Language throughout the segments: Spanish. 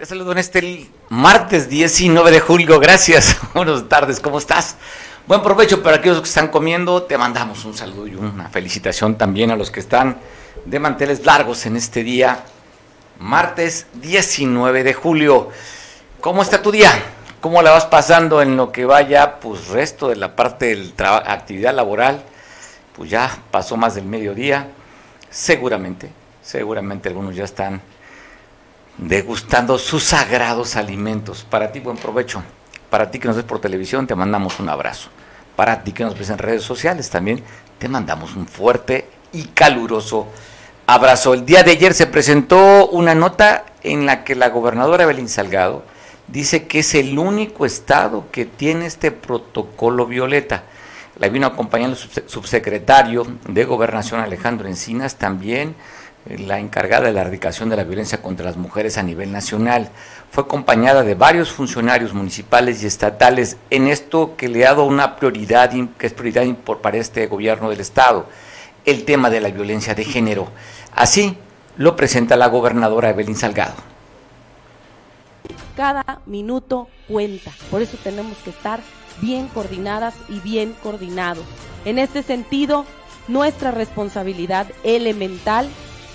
Te saludo en este martes 19 de julio. Gracias. Buenas tardes, ¿cómo estás? Buen provecho para aquellos que están comiendo. Te mandamos un saludo y una felicitación también a los que están de manteles largos en este día, martes 19 de julio. ¿Cómo está tu día? ¿Cómo la vas pasando en lo que vaya, pues resto de la parte de la actividad laboral? Pues ya pasó más del mediodía. Seguramente, seguramente algunos ya están degustando sus sagrados alimentos. Para ti, buen provecho. Para ti que nos ves por televisión, te mandamos un abrazo. Para ti que nos ves en redes sociales, también te mandamos un fuerte y caluroso abrazo. El día de ayer se presentó una nota en la que la gobernadora Belín Salgado dice que es el único estado que tiene este protocolo violeta. La vino acompañando el subsecretario de Gobernación Alejandro Encinas también la encargada de la erradicación de la violencia contra las mujeres a nivel nacional. Fue acompañada de varios funcionarios municipales y estatales en esto que le ha dado una prioridad, que es prioridad para este gobierno del Estado, el tema de la violencia de género. Así lo presenta la gobernadora Evelyn Salgado. Cada minuto cuenta, por eso tenemos que estar bien coordinadas y bien coordinados. En este sentido, nuestra responsabilidad elemental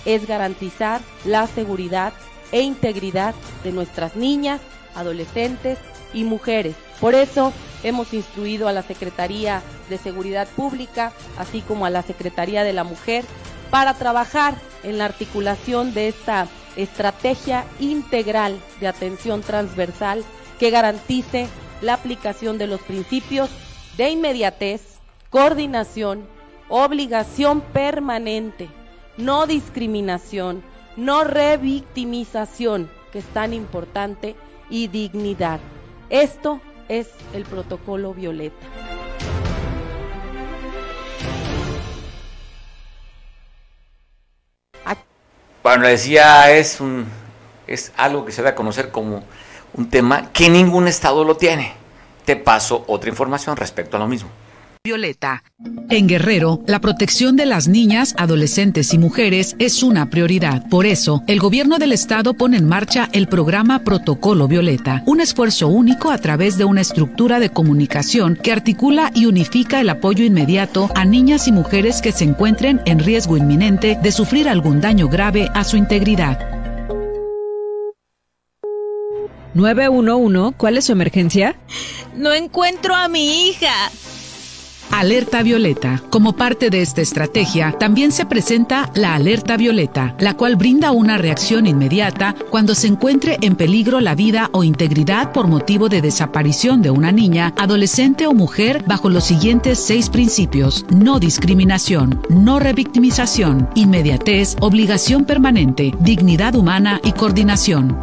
es garantizar la seguridad e integridad de nuestras niñas, adolescentes y mujeres. Por eso hemos instruido a la Secretaría de Seguridad Pública, así como a la Secretaría de la Mujer, para trabajar en la articulación de esta estrategia integral de atención transversal que garantice la aplicación de los principios de inmediatez, coordinación, obligación permanente no discriminación, no revictimización, que es tan importante, y dignidad. Esto es el protocolo violeta. Bueno, decía, es, un, es algo que se da a conocer como un tema que ningún estado lo tiene. Te paso otra información respecto a lo mismo. Violeta. En Guerrero, la protección de las niñas, adolescentes y mujeres es una prioridad. Por eso, el gobierno del estado pone en marcha el programa Protocolo Violeta, un esfuerzo único a través de una estructura de comunicación que articula y unifica el apoyo inmediato a niñas y mujeres que se encuentren en riesgo inminente de sufrir algún daño grave a su integridad. 911, ¿cuál es su emergencia? No encuentro a mi hija. Alerta Violeta. Como parte de esta estrategia, también se presenta la Alerta Violeta, la cual brinda una reacción inmediata cuando se encuentre en peligro la vida o integridad por motivo de desaparición de una niña, adolescente o mujer bajo los siguientes seis principios. No discriminación, no revictimización, inmediatez, obligación permanente, dignidad humana y coordinación.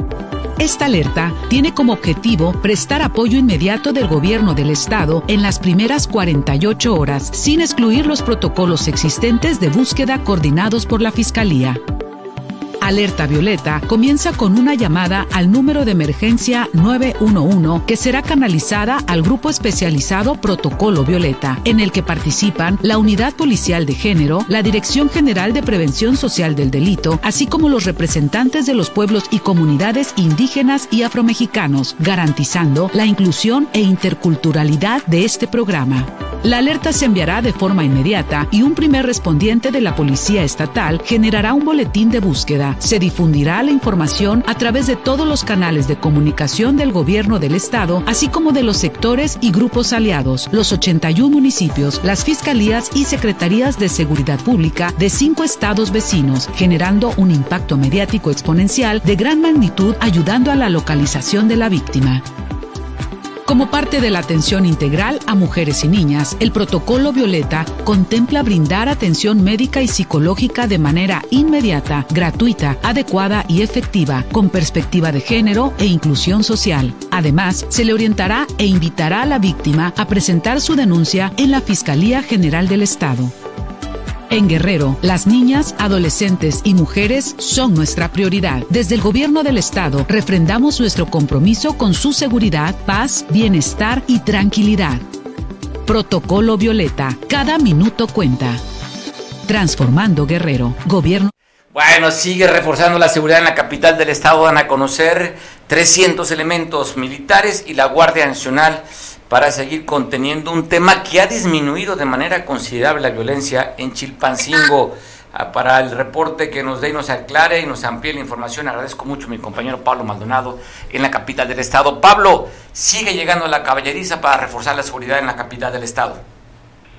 Esta alerta tiene como objetivo prestar apoyo inmediato del gobierno del Estado en las primeras 48 horas, sin excluir los protocolos existentes de búsqueda coordinados por la Fiscalía. Alerta Violeta comienza con una llamada al número de emergencia 911 que será canalizada al grupo especializado Protocolo Violeta, en el que participan la Unidad Policial de Género, la Dirección General de Prevención Social del Delito, así como los representantes de los pueblos y comunidades indígenas y afromexicanos, garantizando la inclusión e interculturalidad de este programa. La alerta se enviará de forma inmediata y un primer respondiente de la Policía Estatal generará un boletín de búsqueda. Se difundirá la información a través de todos los canales de comunicación del Gobierno del Estado, así como de los sectores y grupos aliados, los 81 municipios, las fiscalías y secretarías de seguridad pública de cinco estados vecinos, generando un impacto mediático exponencial de gran magnitud ayudando a la localización de la víctima. Como parte de la atención integral a mujeres y niñas, el protocolo Violeta contempla brindar atención médica y psicológica de manera inmediata, gratuita, adecuada y efectiva, con perspectiva de género e inclusión social. Además, se le orientará e invitará a la víctima a presentar su denuncia en la Fiscalía General del Estado. En Guerrero, las niñas, adolescentes y mujeres son nuestra prioridad. Desde el gobierno del estado refrendamos nuestro compromiso con su seguridad, paz, bienestar y tranquilidad. Protocolo Violeta. Cada minuto cuenta. Transformando Guerrero. Gobierno. Bueno, sigue reforzando la seguridad en la capital del estado. Van a conocer 300 elementos militares y la Guardia Nacional para seguir conteniendo un tema que ha disminuido de manera considerable la violencia en Chilpancingo. Ah, para el reporte que nos dé y nos aclare y nos amplíe la información, agradezco mucho a mi compañero Pablo Maldonado en la capital del estado. Pablo, sigue llegando la caballeriza para reforzar la seguridad en la capital del estado.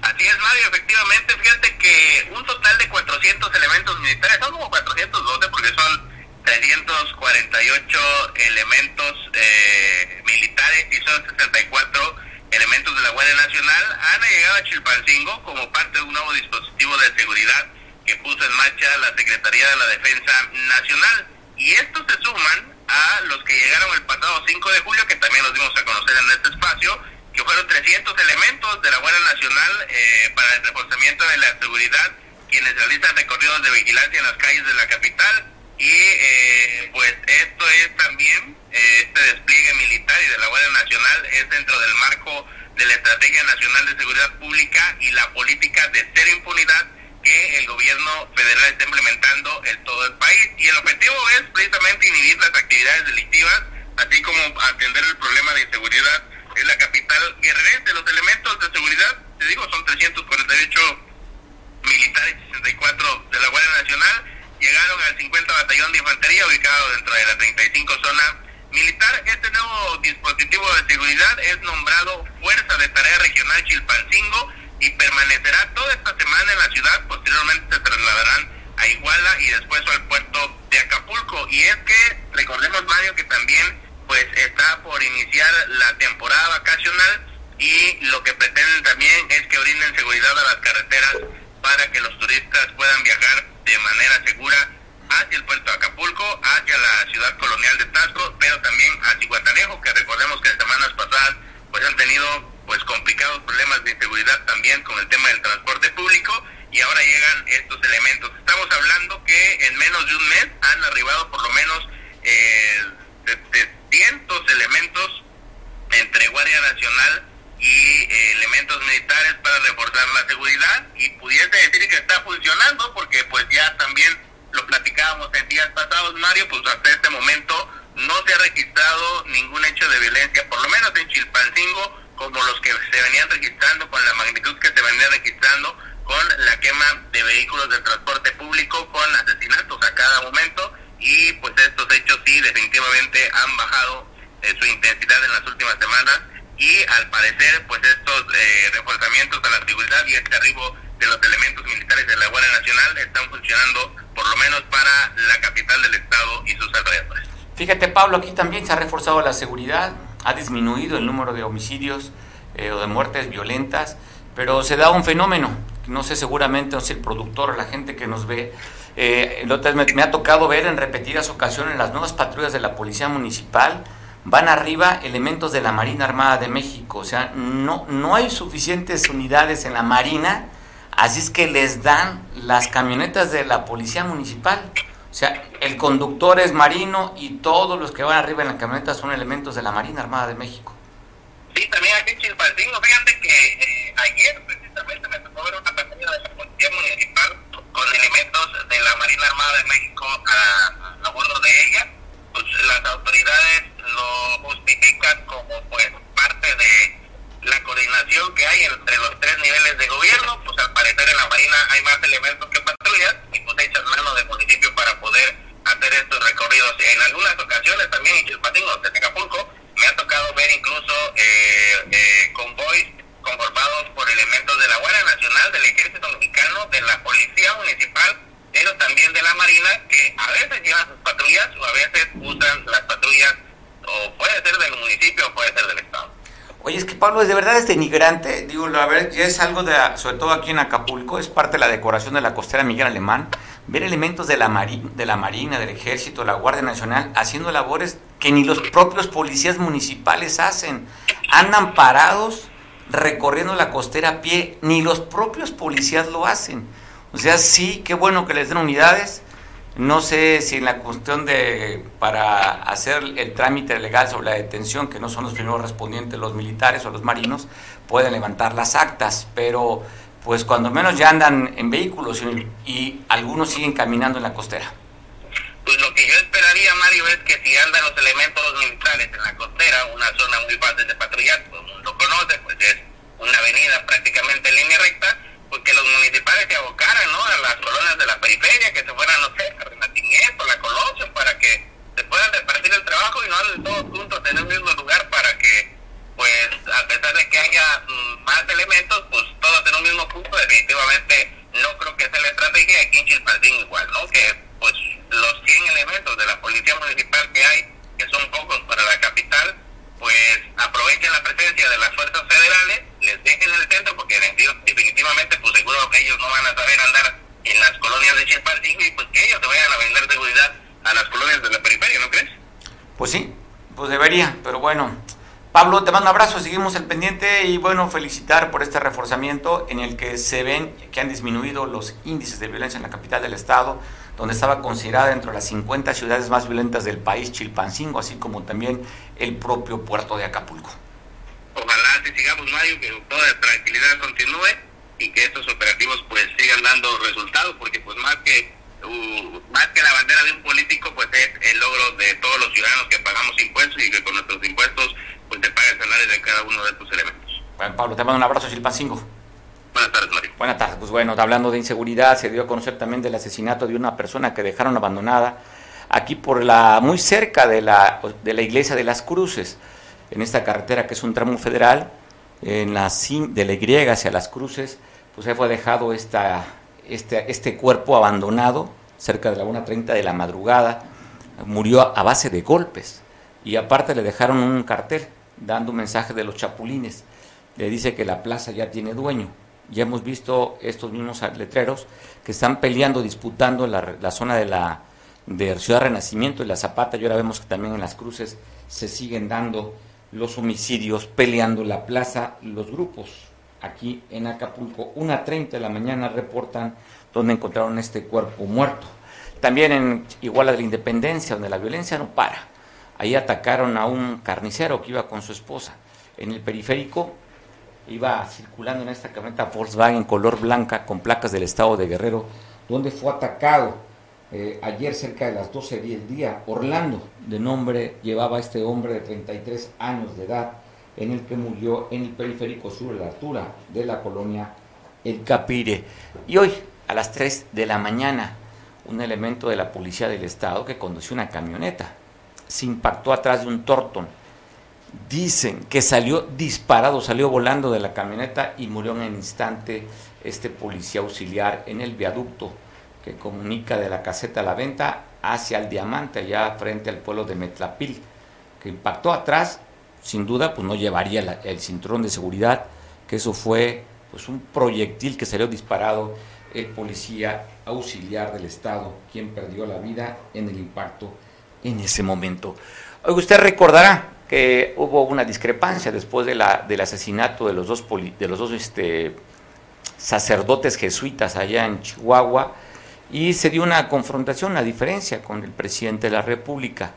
Así es, Mario, efectivamente, fíjate que un total de 400 elementos militares, son como 412 porque son 348 elementos eh, militares y son 64 elementos de la Guardia Nacional han llegado a Chilpancingo como parte de un nuevo dispositivo de seguridad que puso en marcha la Secretaría de la Defensa Nacional. Y estos se suman a los que llegaron el pasado 5 de julio, que también los dimos a conocer en este espacio, que fueron 300 elementos de la Guardia Nacional eh, para el reforzamiento de la seguridad, quienes realizan recorridos de vigilancia en las calles de la capital. Y eh, pues esto es también este despliegue militar y de la Guardia Nacional es dentro del marco de la Estrategia Nacional de Seguridad Pública y la política de cero impunidad que el gobierno federal está implementando en todo el país. Y el objetivo es precisamente inhibir las actividades delictivas, así como atender el problema de inseguridad en la capital guerrerense. Los elementos de seguridad, te digo, son 348 militares y 64 de la Guardia Nacional. Llegaron al 50 Batallón de Infantería, ubicado dentro de la 35 zona militar, este nuevo dispositivo de seguridad es nombrado Fuerza de Tarea Regional Chilpancingo y permanecerá toda esta semana en la ciudad. Posteriormente se trasladarán a Iguala y después al puerto de Acapulco. Y es que recordemos, Mario, que también pues está por iniciar la temporada vacacional y lo que pretenden también es que brinden seguridad a las carreteras para que los turistas puedan viajar de manera segura hacia el puerto de Acapulco, hacia la ciudad colonial de Tasco, pero también a Cihuatanejo, que recordemos que semanas pasadas pues han tenido pues complicados problemas de inseguridad también con el tema del transporte público y ahora llegan estos elementos. Estamos hablando que en menos de un mes han arribado por lo menos eh, 700 elementos entre Guardia Nacional y eh, elementos militares para reforzar la seguridad y pudiese decir que está funcionando porque pues ya también lo platicábamos en días pasados, Mario, pues hasta este momento no se ha registrado ningún hecho de violencia, por lo menos en Chilpancingo, como los que se venían registrando, con la magnitud que se venían registrando, con la quema de vehículos de transporte público, con asesinatos a cada momento, y pues estos hechos sí definitivamente han bajado eh, su intensidad en las últimas semanas, y al parecer pues estos eh, reforzamientos a la seguridad y este arribo de los elementos militares de la Guardia Nacional están funcionando por lo menos para la capital del estado y sus alrededores. Fíjate Pablo, aquí también se ha reforzado la seguridad, ha disminuido el número de homicidios eh, o de muertes violentas, pero se da un fenómeno, no sé seguramente, no sé, el productor o la gente que nos ve, eh, me, me ha tocado ver en repetidas ocasiones las nuevas patrullas de la Policía Municipal, van arriba elementos de la Marina Armada de México, o sea, no, no hay suficientes unidades en la Marina Así es que les dan las camionetas de la policía municipal. O sea, el conductor es marino y todos los que van arriba en la camioneta son elementos de la Marina Armada de México. Sí, también aquí en Chilpancingo, fíjate que eh, ayer precisamente me tocó ver una patrulla de la Policía Municipal con elementos de la Marina Armada de México a, a bordo de ella. Pues las autoridades lo justifican como pues parte de la coordinación que hay entre los tres niveles de gobierno, pues al parecer en la Marina hay más elementos que patrullas y pues echan mano del municipio para poder hacer estos recorridos. En algunas ocasiones también en Chilpancingo, de Acapulco, me ha tocado ver incluso eh, eh, convoys conformados por elementos de la Guardia Nacional, del Ejército Mexicano, de la Policía Municipal, pero también de la Marina, que a veces llevan sus patrullas o a veces usan las patrullas, o puede ser del municipio o puede ser del Estado. Oye, es que Pablo, de verdad es denigrante. Digo, a ver, es algo de, sobre todo aquí en Acapulco, es parte de la decoración de la costera Miguel Alemán. Ver elementos de la, de la Marina, del Ejército, la Guardia Nacional haciendo labores que ni los propios policías municipales hacen. Andan parados recorriendo la costera a pie, ni los propios policías lo hacen. O sea, sí, qué bueno que les den unidades, no sé si en la cuestión de, para hacer el trámite legal sobre la detención, que no son los primeros respondientes los militares o los marinos, pueden levantar las actas, pero pues cuando menos ya andan en vehículos y, algunos siguen caminando en la costera. Pues lo que yo esperaría, Mario, es que si andan los elementos militares en la costera, una zona muy fácil de patrullar, todo el mundo conoce, pues es una avenida prácticamente en línea recta, pues que los municipales se abocaran ¿no? a las colonias de la periferia, que se fueran, no sé, a Renacimiento, la Colosio, para que se puedan repartir el trabajo y no todos juntos en el mismo lugar para que, pues, a pesar de que haya mm, más elementos, pues todos en un mismo punto, definitivamente no creo que sea la estrategia aquí en igual, ¿no? Que, pues, los 100 elementos de la policía municipal que hay, que son pocos para la capital, pues aprovechen la presencia de las fuerzas federales, les dejen el centro, porque definitivamente pues seguro que ellos no van a saber andar en las colonias de Chilpancingo y pues que ellos se vayan a vender seguridad a las colonias de la periferia, ¿no crees? Pues sí, pues debería, pero bueno. Pablo, te mando un abrazo, seguimos el pendiente y bueno, felicitar por este reforzamiento en el que se ven que han disminuido los índices de violencia en la capital del estado donde estaba considerada dentro de las 50 ciudades más violentas del país, Chilpancingo, así como también el propio puerto de Acapulco. Ojalá así sigamos, Mario, que toda la tranquilidad continúe y que estos operativos pues sigan dando resultados, porque pues más que uh, más que la bandera de un político, pues es el logro de todos los ciudadanos que pagamos impuestos y que con nuestros impuestos pues se paga el salario de cada uno de estos elementos. Bueno, Pablo, te mando un abrazo, Chilpancingo. Buenas tardes, Mario. Buenas tardes. Pues bueno, hablando de inseguridad, se dio a conocer también del asesinato de una persona que dejaron abandonada aquí por la muy cerca de la, de la iglesia de las Cruces, en esta carretera que es un tramo federal, en la de la Y hacia las Cruces, pues ahí fue dejado esta, este, este cuerpo abandonado cerca de la 1.30 de la madrugada, murió a base de golpes. Y aparte le dejaron un cartel dando un mensaje de los chapulines, le dice que la plaza ya tiene dueño. Ya hemos visto estos mismos letreros que están peleando, disputando la, la zona de la de Ciudad Renacimiento y la Zapata, y ahora vemos que también en las cruces se siguen dando los homicidios, peleando la plaza, los grupos aquí en Acapulco, una treinta de la mañana reportan donde encontraron este cuerpo muerto. También en Iguala de la Independencia, donde la violencia no para. Ahí atacaron a un carnicero que iba con su esposa. En el periférico iba circulando en esta camioneta Volkswagen color blanca con placas del estado de Guerrero, donde fue atacado eh, ayer cerca de las 12 del día. Orlando, de nombre, llevaba este hombre de 33 años de edad, en el que murió en el periférico sur, a la altura de la colonia El Capire. Y hoy, a las 3 de la mañana, un elemento de la policía del estado que condució una camioneta se impactó atrás de un Torton Dicen que salió disparado, salió volando de la camioneta y murió en el instante este policía auxiliar en el viaducto que comunica de la caseta a la venta hacia el diamante, allá frente al pueblo de Metlapil, que impactó atrás, sin duda, pues no llevaría el cinturón de seguridad, que eso fue pues un proyectil que salió disparado el policía auxiliar del Estado, quien perdió la vida en el impacto en ese momento. Usted recordará que hubo una discrepancia después de la, del asesinato de los dos, de los dos este, sacerdotes jesuitas allá en Chihuahua y se dio una confrontación, una diferencia con el presidente de la República.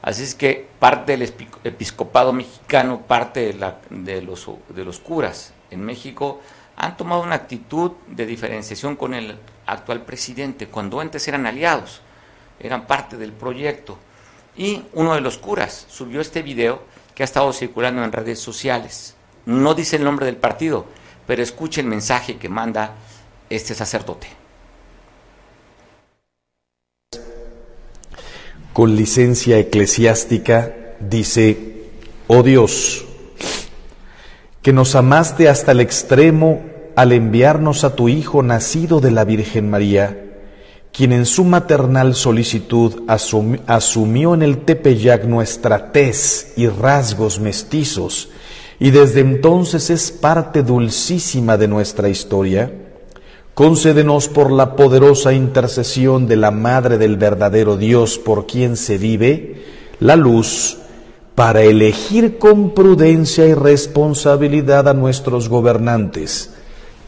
Así es que parte del episcopado mexicano, parte de, los, los curas en México han tomado una actitud de diferenciación con el actual presidente, cuando antes eran aliados, eran parte del proyecto. Y uno de los curas subió este video que ha estado circulando en redes sociales. No dice el nombre del partido, pero escuche el mensaje que manda este sacerdote. Con licencia eclesiástica dice, oh Dios, que nos amaste hasta el extremo al enviarnos a tu Hijo nacido de la Virgen María quien en su maternal solicitud asumió en el Tepeyac nuestra tez y rasgos mestizos, y desde entonces es parte dulcísima de nuestra historia, concédenos por la poderosa intercesión de la Madre del verdadero Dios por quien se vive, la luz para elegir con prudencia y responsabilidad a nuestros gobernantes,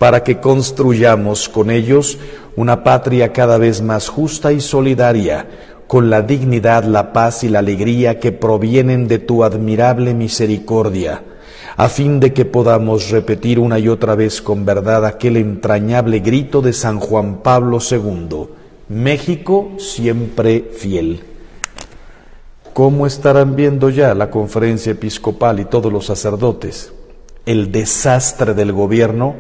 para que construyamos con ellos una patria cada vez más justa y solidaria, con la dignidad, la paz y la alegría que provienen de tu admirable misericordia, a fin de que podamos repetir una y otra vez con verdad aquel entrañable grito de San Juan Pablo II, México siempre fiel. ¿Cómo estarán viendo ya la conferencia episcopal y todos los sacerdotes el desastre del gobierno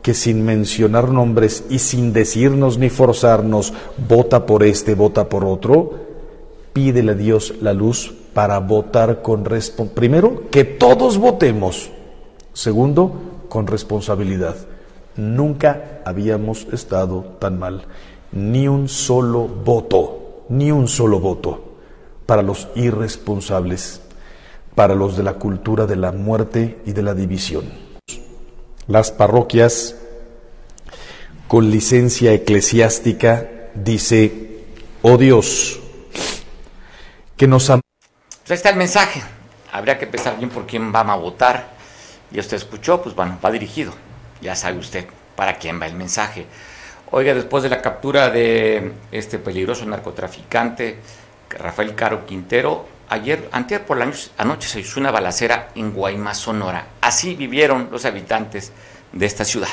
que sin mencionar nombres y sin decirnos ni forzarnos, vota por este, vota por otro, pídele a Dios la luz para votar con responsabilidad. Primero, que todos votemos. Segundo, con responsabilidad. Nunca habíamos estado tan mal. Ni un solo voto, ni un solo voto para los irresponsables, para los de la cultura de la muerte y de la división las parroquias con licencia eclesiástica dice, oh Dios, que nos... Ahí está el mensaje. Habría que pensar bien por quién vamos a votar. Y usted escuchó, pues bueno, va dirigido. Ya sabe usted para quién va el mensaje. Oiga, después de la captura de este peligroso narcotraficante, Rafael Caro Quintero, ayer, antes por la anoche se hizo una balacera en Guaymas, Sonora. Así vivieron los habitantes de esta ciudad.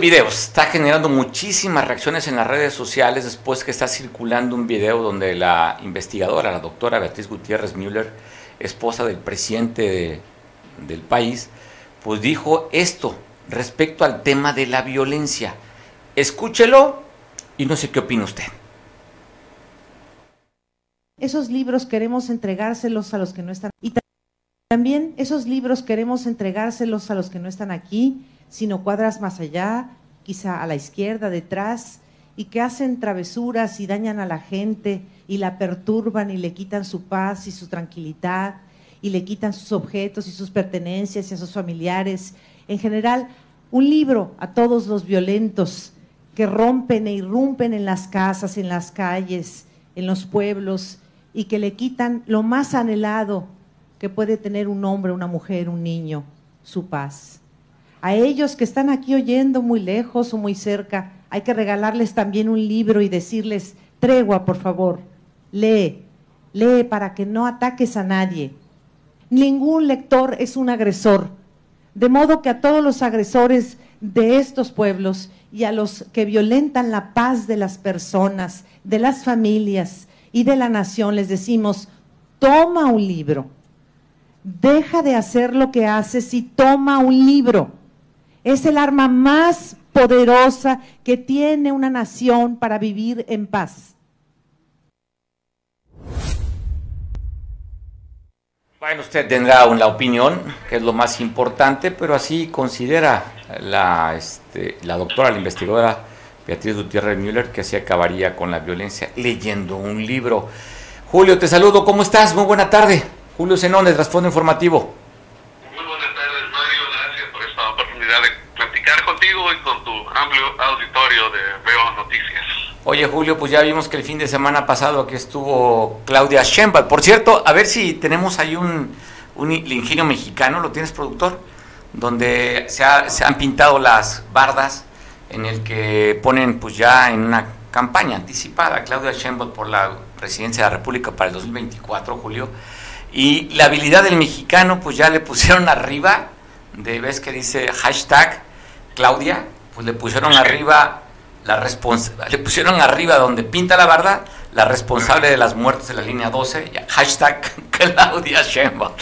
Videos, está generando muchísimas reacciones en las redes sociales después que está circulando un video donde la investigadora, la doctora Beatriz Gutiérrez Müller, esposa del presidente del país, pues dijo esto respecto al tema de la violencia. Escúchelo y no sé qué opina usted. Esos libros queremos entregárselos a los que no están. Y también esos libros queremos entregárselos a los que no están aquí sino cuadras más allá, quizá a la izquierda, detrás, y que hacen travesuras y dañan a la gente y la perturban y le quitan su paz y su tranquilidad y le quitan sus objetos y sus pertenencias y a sus familiares. En general, un libro a todos los violentos que rompen e irrumpen en las casas, en las calles, en los pueblos y que le quitan lo más anhelado que puede tener un hombre, una mujer, un niño, su paz. A ellos que están aquí oyendo muy lejos o muy cerca, hay que regalarles también un libro y decirles, tregua, por favor, lee, lee para que no ataques a nadie. Ningún lector es un agresor, de modo que a todos los agresores de estos pueblos y a los que violentan la paz de las personas, de las familias y de la nación, les decimos, toma un libro, deja de hacer lo que haces y toma un libro es el arma más poderosa que tiene una nación para vivir en paz. Bueno, usted tendrá una opinión, que es lo más importante, pero así considera la, este, la doctora, la investigadora Beatriz Gutiérrez Müller, que así acabaría con la violencia leyendo un libro. Julio, te saludo, ¿cómo estás? Muy buena tarde. Julio Zenón, de Trasfondo Informativo. contigo y con tu auditorio de Veo Noticias. Oye Julio, pues ya vimos que el fin de semana pasado aquí estuvo Claudia Sheinbaum. Por cierto, a ver si tenemos ahí un, ingenio mexicano, ¿lo tienes productor? Donde se, se han pintado las bardas en el que ponen pues ya en una campaña anticipada Claudia Sheinbaum por la presidencia de la República para el 2024, Julio. Y la habilidad del mexicano pues ya le pusieron arriba de ves que dice hashtag Claudia, pues le pusieron arriba la le pusieron arriba donde pinta la verdad la responsable de las muertes de la línea 12, hashtag Claudia Sheinbaum.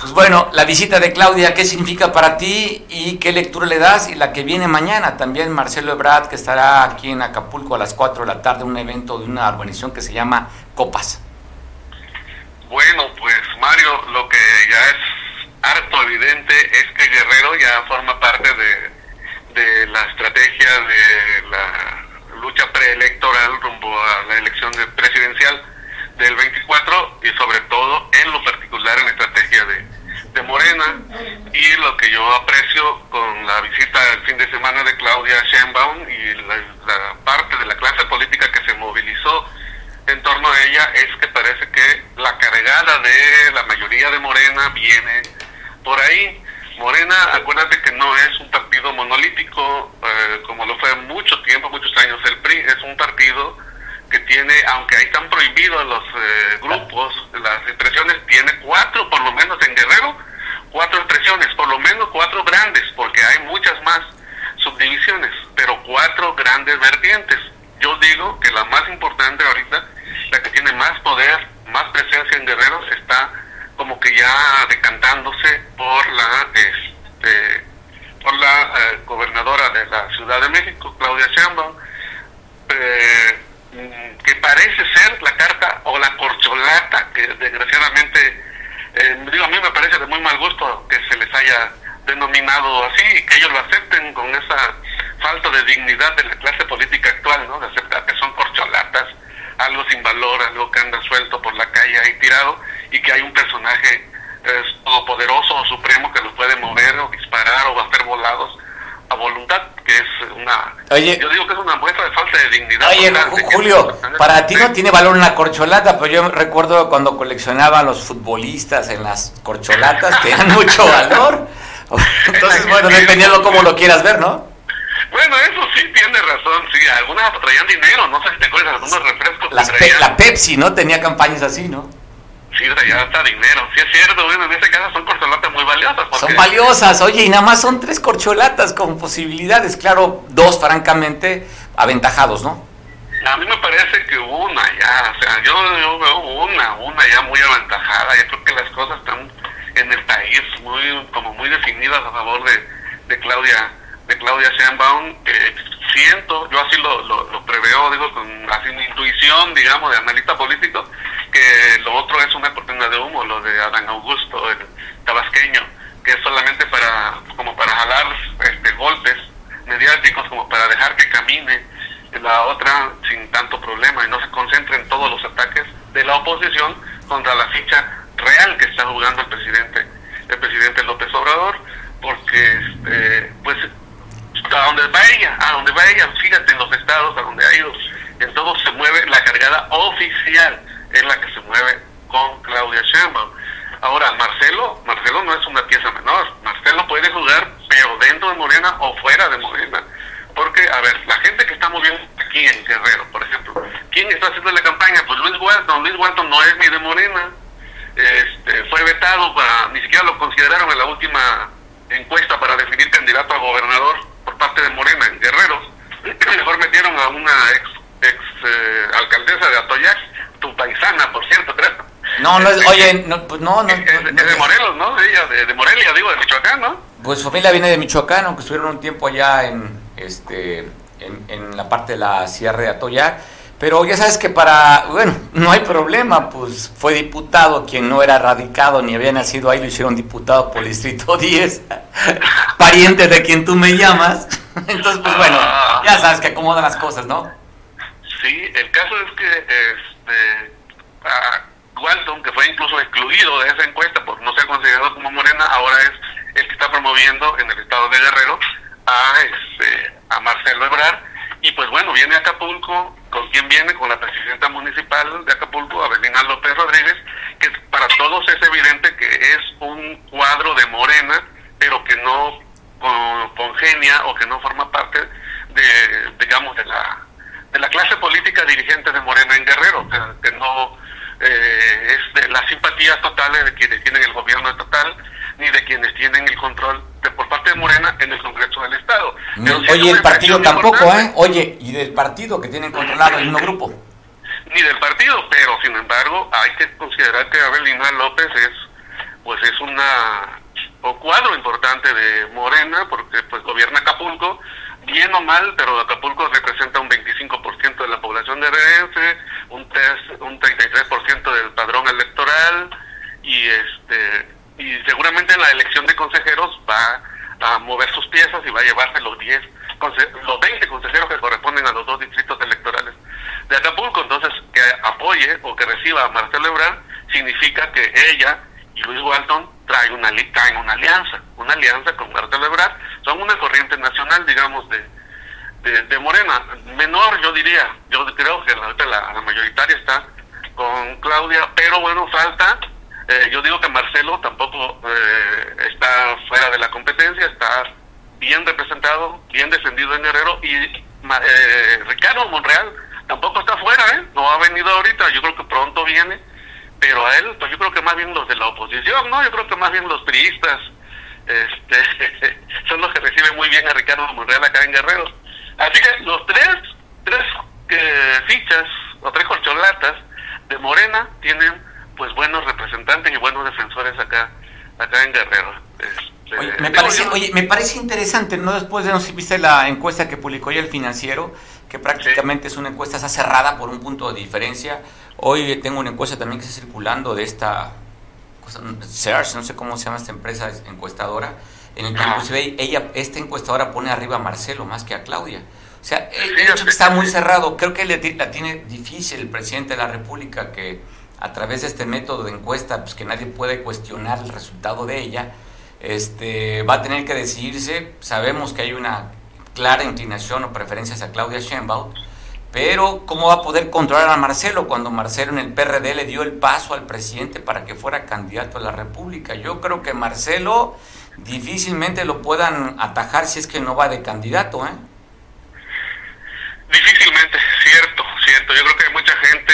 Pues bueno, la visita de Claudia, ¿qué significa para ti y qué lectura le das? Y la que viene mañana también, Marcelo Ebrard, que estará aquí en Acapulco a las 4 de la tarde, un evento de una organización que se llama Copas. Bueno, pues Mario, lo que ya es harto evidente es que Guerrero ya forma parte de, de la estrategia de la lucha preelectoral rumbo a la elección presidencial del 24 y sobre todo en lo particular en la estrategia de, de Morena y lo que yo aprecio con la visita el fin de semana de Claudia Sheinbaum y la, la parte de la clase política que se movilizó en torno a ella es que parece que la cargada de la mayoría de Morena viene por ahí. Morena, acuérdate que no es un partido monolítico, eh, como lo fue mucho tiempo, muchos años el PRI, es un partido que tiene, aunque ahí están prohibidos los eh, grupos, las expresiones, tiene cuatro, por lo menos en Guerrero, cuatro expresiones, por lo menos cuatro grandes, porque hay muchas más subdivisiones, pero cuatro grandes vertientes. Yo digo que la más importante ahorita, la que tiene más poder, más presencia en Guerrero, está como que ya decantándose por la este, por la eh, gobernadora de la Ciudad de México, Claudia Sheinbaum, eh, Mm, que parece ser la carta o la corcholata que desgraciadamente, eh, digo, a mí me parece de muy mal gusto que se les haya denominado así y que ellos lo acepten con esa falta de dignidad de la clase política actual, ¿no? De aceptar que son corcholatas, algo sin valor, algo que anda suelto por la calle ahí tirado y que hay un personaje eh, todopoderoso o supremo que los puede mover o disparar o hacer volados a voluntad, que es una... Oye, yo digo que es una muestra de falta de dignidad. Oye, Julio, para ti no tiene valor una corcholata, pero yo recuerdo cuando coleccionaba los futbolistas en las corcholatas, tenían mucho valor. Entonces, bueno, dependiendo cómo lo quieras ver, ¿no? Bueno, eso sí tiene razón, sí, algunas traían dinero, no sé si te acuerdas, algunos refrescos. la Pepsi, ¿no? Tenía campañas así, ¿no? Sí, ya está dinero. Sí, es cierto, bueno, en este caso son corcholatas muy valiosas. Son valiosas, oye, y nada más son tres corcholatas con posibilidades. Claro, dos, francamente, aventajados, ¿no? A mí me parece que una ya, o sea, yo, yo veo una, una ya muy aventajada. Yo creo que las cosas están en el país muy, como muy definidas a favor de, de Claudia de Claudia Sheinbaum, siento, yo así lo, lo, preveo, digo, con así mi intuición, digamos, de analista político, que lo otro es una cortina de humo, lo de Adán Augusto, el tabasqueño, que es solamente para, como para jalar este, golpes mediáticos, como para dejar que camine la otra sin tanto problema y no se concentre en todos los ataques de la oposición contra la ficha real que está jugando el presidente, el presidente López Obrador, porque este, pues a donde va ella, a donde va ella, fíjate en los estados a donde ha ido, en todo se mueve la cargada oficial, es la que se mueve con Claudia Sheinbaum. Ahora, Marcelo, Marcelo no es una pieza menor, Marcelo puede jugar, pero dentro de Morena o fuera de Morena. Porque, a ver, la gente que estamos viendo aquí en Guerrero, por ejemplo, ¿quién está haciendo la campaña? Pues Luis Walton, Luis Walton no es ni de Morena, este, fue vetado, para, ni siquiera lo consideraron en la última encuesta para definir candidato a gobernador por parte de Morena en Guerrero. Mejor metieron a una ex, ex eh, alcaldesa de Atoyac, tu paisana, por cierto, creo. No, no es, este, oye, no, pues no, no. Es, de Morelos, ¿no? Ella, de, de, Morelia, digo, de Michoacán, ¿no? Pues su familia viene de Michoacán, aunque estuvieron un tiempo allá en, este, en, en la parte de la Sierra de Atoyac pero ya sabes que para, bueno, no hay problema, pues fue diputado quien no era radicado ni había nacido ahí, lo hicieron diputado por Distrito 10, pariente de quien tú me llamas. Entonces, pues bueno, ya sabes que acomodan las cosas, ¿no? Sí, el caso es que este, a Walton, que fue incluso excluido de esa encuesta por no ser considerado como morena, ahora es el que está promoviendo en el estado de Guerrero a, este, a Marcelo Ebrard. Y pues bueno, viene a Acapulco, ¿Con quién viene? Con la presidenta municipal de Acapulco, Avelina López Rodríguez, que para todos es evidente que es un cuadro de Morena, pero que no congenia o que no forma parte de, digamos, de la, de la clase política dirigente de Morena en Guerrero, que, no eh, es de las simpatías totales de quienes tienen el gobierno estatal, ni de quienes tienen el control de, por parte de Morena en el Congreso del Estado. oye, el partido tampoco, ¿eh? Oye, y del partido que tienen controlado el mismo grupo. Ni del partido, pero sin embargo hay que considerar que Abelina López es, pues es una o cuadro importante de Morena, porque pues gobierna Acapulco, bien o mal, pero Acapulco representa un 25% de la población de Herense, un, un 33% del padrón electoral, y este y seguramente en la elección de consejeros va a mover sus piezas y va a llevarse los 10 los 20 consejeros que corresponden a los dos distritos electorales de Acapulco. Entonces, que apoye o que reciba a Marcelo Ebrard significa que ella y Luis Walton traen una, traen una alianza, una alianza con Marcelo Ebrard. Son una corriente nacional, digamos, de, de, Morena. Menor, yo diría. Yo creo que la, la mayoritaria está con Claudia, pero bueno, falta eh, yo digo que Marcelo tampoco eh, está fuera de la competencia, está bien representado, bien defendido en Guerrero y eh, Ricardo Monreal tampoco está fuera, ¿eh? no ha venido ahorita, yo creo que pronto viene, pero a él, pues yo creo que más bien los de la oposición, ¿no? Yo creo que más bien los priistas este, son los que reciben muy bien a Ricardo Monreal acá en Guerrero. Así que los tres, tres fichas o tres corcholatas de Morena tienen pues buenos representantes y buenos defensores acá acá en Guerrero. Este, oye, me parece, oye, me parece interesante, ¿no? Después de, no sé si viste la encuesta que publicó ya el financiero, que prácticamente es una encuesta está cerrada por un punto de diferencia. Hoy tengo una encuesta también que está circulando de esta Search, no sé cómo se llama esta empresa encuestadora, en el que inclusive ella, esta encuestadora pone arriba a Marcelo más que a Claudia. O sea, el hecho que está muy cerrado, creo que le, la tiene difícil el presidente de la República que a través de este método de encuesta, pues que nadie puede cuestionar el resultado de ella, este, va a tener que decidirse. Sabemos que hay una clara inclinación o preferencia hacia Claudia Sheinbaum, pero ¿cómo va a poder controlar a Marcelo cuando Marcelo en el PRD le dio el paso al presidente para que fuera candidato a la República? Yo creo que Marcelo difícilmente lo puedan atajar si es que no va de candidato, ¿eh? Difícilmente, cierto, Yo creo que hay mucha gente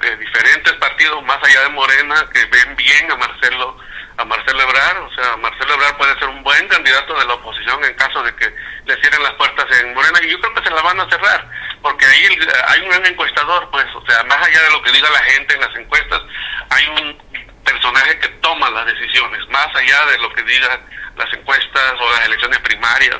de diferentes partidos, más allá de Morena, que ven bien a Marcelo a Marcelo Ebrard, o sea, Marcelo Ebrard puede ser un buen candidato de la oposición en caso de que le cierren las puertas en Morena, y yo creo que se las van a cerrar, porque ahí hay un gran encuestador, pues, o sea, más allá de lo que diga la gente en las encuestas, hay un personaje que toma las decisiones, más allá de lo que digan las encuestas o las elecciones primarias,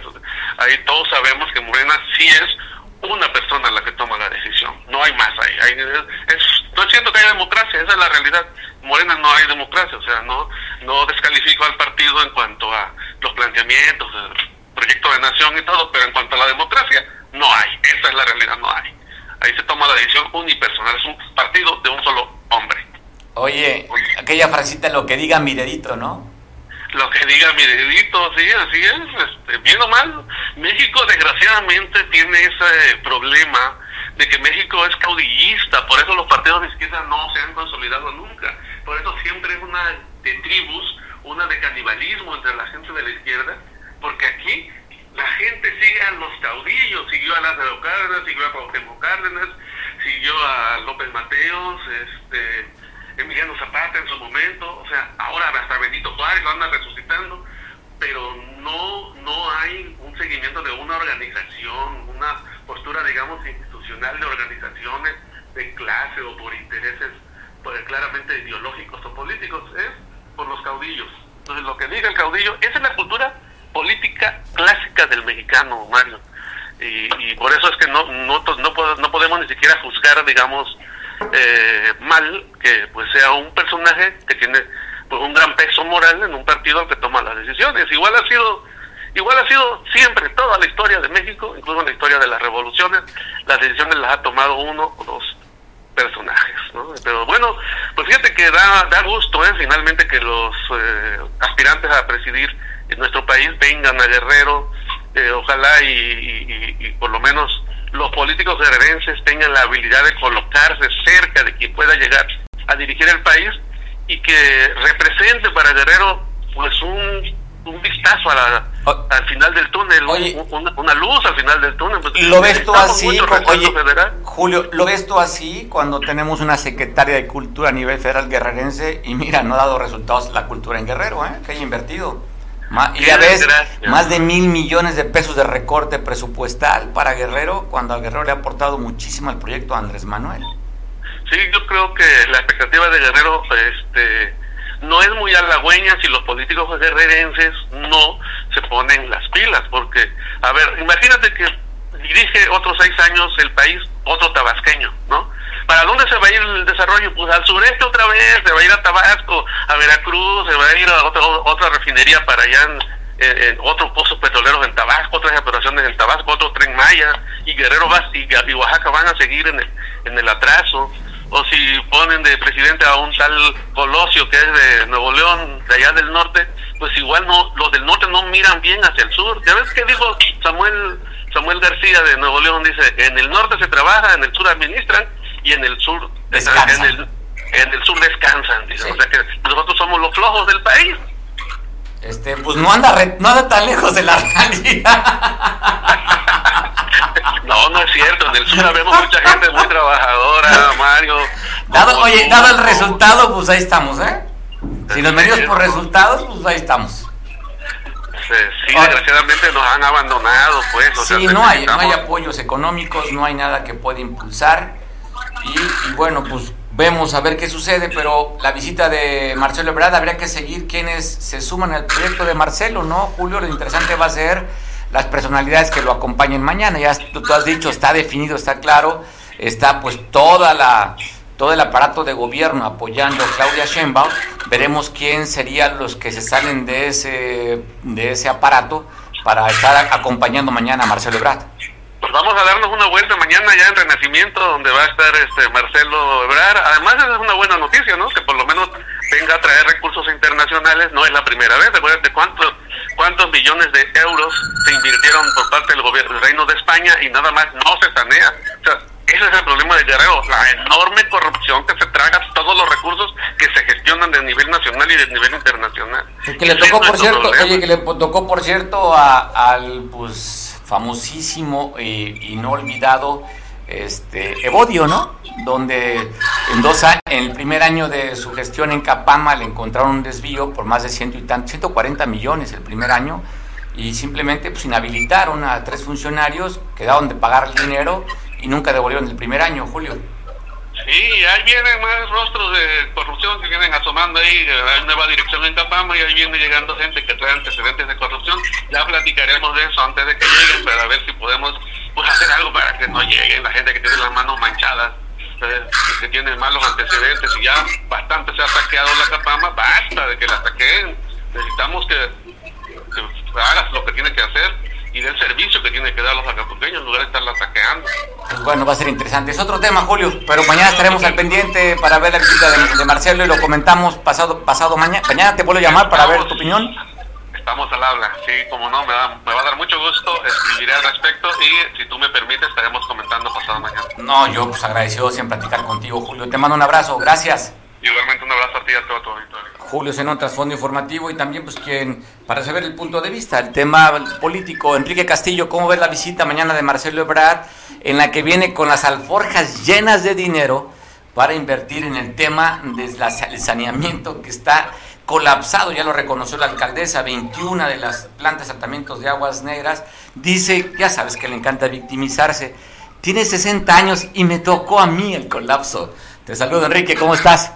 ahí todos sabemos que Morena sí es una persona la que toma la decisión, no hay más ahí. Hay, es, no siento que haya democracia, esa es la realidad. Morena no hay democracia, o sea, no, no descalifico al partido en cuanto a los planteamientos, el proyecto de nación y todo, pero en cuanto a la democracia, no hay, esa es la realidad, no hay. Ahí se toma la decisión unipersonal, es un partido de un solo hombre. Oye, aquella frasita, lo que diga mi dedito, ¿no? Lo que diga mi dedito, sí, así es, este, bien o mal. México desgraciadamente tiene ese problema de que México es caudillista, por eso los partidos de izquierda no se han consolidado nunca, por eso siempre es una de tribus, una de canibalismo entre la gente de la izquierda, porque aquí la gente sigue a los caudillos, siguió a Lázaro Cárdenas, siguió a Cuauhtémoc Cárdenas, siguió a López Mateos, este Emiliano Zapata en su momento, o sea, ahora hasta Benito Juárez lo anda resucitando, pero no, no hay un seguimiento de una organización, una postura, digamos, institucional de organizaciones de clase o por intereses pues, claramente ideológicos o políticos, es por los caudillos. Entonces, lo que diga el caudillo, esa es la cultura política clásica del mexicano, Mario. Y, por eso es que no, no, no, no podemos ni siquiera juzgar, digamos, eh, mal que pues sea un personaje que tiene pues un gran peso moral en un partido al que toma las decisiones. Igual ha sido igual ha sido siempre toda la historia de México, incluso en la historia de las revoluciones, las decisiones las ha tomado uno o dos personajes, Pero bueno, pues fíjate que da, da gusto, ¿eh? finalmente que los eh, aspirantes a presidir en nuestro país vengan a Guerrero, eh, ojalá y, y, por lo menos los políticos guerrerenses tengan la habilidad de colocarse cerca de quien pueda llegar a dirigir el país y que represente para Guerrero pues un, un vistazo a la, al final del túnel, una, luz al final del túnel. Pues, ¿Lo ves tú así? Oye, Julio, ¿lo ves tú así cuando tenemos una secretaria de Cultura a nivel federal guerrerense y mira, no ha dado resultados la cultura en Guerrero, ¿eh? que haya invertido? Y ya ves, más de mil millones de pesos de recorte presupuestal para Guerrero, cuando a Guerrero le ha aportado muchísimo al proyecto Andrés Manuel. Sí, yo creo que la expectativa de Guerrero este, no es muy halagüeña si los políticos guerrerenses no se ponen las pilas, porque, a ver, imagínate que dirige otros seis años el país otro tabasqueño, ¿no? ¿Para dónde se va a ir el desarrollo? Pues al sureste otra vez, se va a ir a Tabasco, a Veracruz, se va a ir a otra, otra refinería para allá en, otros pozos petroleros en Tabasco, otras operaciones en Tabasco, otro tren Maya, y Guerrero va, y, Oaxaca van a seguir en el, en el atraso. O si ponen de presidente a un tal Colosio que es de Nuevo León, de allá del norte, pues igual no los del norte no miran bien hacia el sur. ¿Ya ves qué dijo Samuel Samuel García de Nuevo León? Dice, en el norte se trabaja, en el sur administran, y en el sur en el, en el sur descansan, dice. O sea que nosotros somos los flojos del país. Este, pues no anda, no anda tan lejos de la realidad. no, no es cierto. En el sur vemos mucha gente muy trabajadora, Mario. Dado, oye, dado el resultado, pues ahí estamos, ¿eh? Si nos medimos por resultados, pues ahí estamos. Sí, desgraciadamente nos han abandonado, pues. sí, no hay, no hay apoyos económicos, no hay nada que pueda impulsar. Y, bueno, pues vemos a ver qué sucede, pero la visita de Marcelo Ebrard habría que seguir quienes se suman al proyecto de Marcelo, ¿no? Julio, lo interesante va a ser las personalidades que lo acompañen mañana. Ya tú, has dicho, está definido, está claro, está pues toda la todo el aparato de gobierno apoyando a Claudia Sheinbaum. Veremos quién serían los que se salen de ese de ese aparato para estar acompañando mañana a Marcelo Ebrard pues vamos a darnos una vuelta mañana ya en Renacimiento, donde va a estar este Marcelo Ebrar. Además, es una buena noticia, ¿no? Que por lo menos venga a traer recursos internacionales. No es la primera vez. de cuántos, cuántos millones de euros se invirtieron por parte del gobierno del Reino de España y nada más no se sanea. O sea, ese es el problema de Guerrero, la enorme corrupción que se traga todos los recursos que se gestionan de nivel nacional y de nivel internacional. que le tocó, por cierto, oye, que le tocó, por cierto, al, pues famosísimo eh, y no olvidado este, Evodio, ¿no? Donde en, dos en el primer año de su gestión en Capama le encontraron un desvío por más de ciento y 140 millones el primer año y simplemente pues, inhabilitaron a tres funcionarios, quedaron de pagar el dinero y nunca devolvieron el primer año, Julio. Sí, ahí vienen más rostros de corrupción que vienen asomando ahí, hay nueva dirección en Capama y ahí viene llegando gente que trae antecedentes de corrupción. Ya platicaremos de eso antes de que lleguen para ver si podemos pues, hacer algo para que no lleguen la gente que tiene las manos manchadas, eh, que tiene malos antecedentes y ya bastante se ha saqueado la Capama, basta de que la saquen. Necesitamos que hagas lo que tiene que hacer y del servicio que tiene que dar los acapulqueños en lugar de estarla saqueando. Bueno, va a ser interesante. Es otro tema, Julio, pero mañana estaremos al pendiente para ver la visita de, Marcelo y lo comentamos pasado pasado mañana. Mañana te vuelvo a llamar para ver tu opinión. Estamos al habla, sí, como no, me va, me va a dar mucho gusto, escribiré al respecto y si tú me permites estaremos comentando pasado mañana. No, yo pues agradecido siempre platicar contigo, Julio. Te mando un abrazo, gracias. Igualmente un abrazo a ti y a todo tu auditorio. Julio Zenón, trasfondo informativo y también pues quien, para saber el punto de vista, el tema político, Enrique Castillo, ¿cómo ves la visita mañana de Marcelo Ebrard en la que viene con las alforjas llenas de dinero para invertir en el tema del saneamiento que está colapsado, ya lo reconoció la alcaldesa, 21 de las plantas de tratamientos de aguas negras, dice, ya sabes que le encanta victimizarse, tiene 60 años y me tocó a mí el colapso. Te saludo Enrique, ¿cómo estás?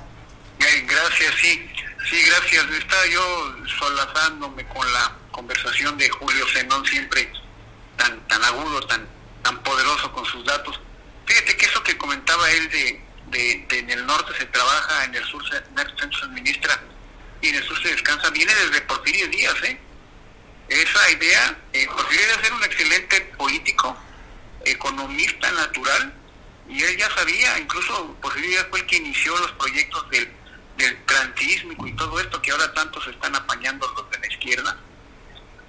Gracias, sí. Sí, gracias. Estaba yo solazándome con la conversación de Julio Zenón, siempre tan tan agudo, tan tan poderoso con sus datos. Fíjate que eso que comentaba él de, de, en el norte se trabaja, en el sur se, administra y en el sur se descansa, viene desde Porfirio Díaz, ¿eh? Esa idea, eh, Porfirio Díaz era un excelente político, economista natural, y él ya sabía, incluso Porfirio Díaz fue el que inició los proyectos del del transísmico y todo esto que ahora tanto se están apañando los de la izquierda.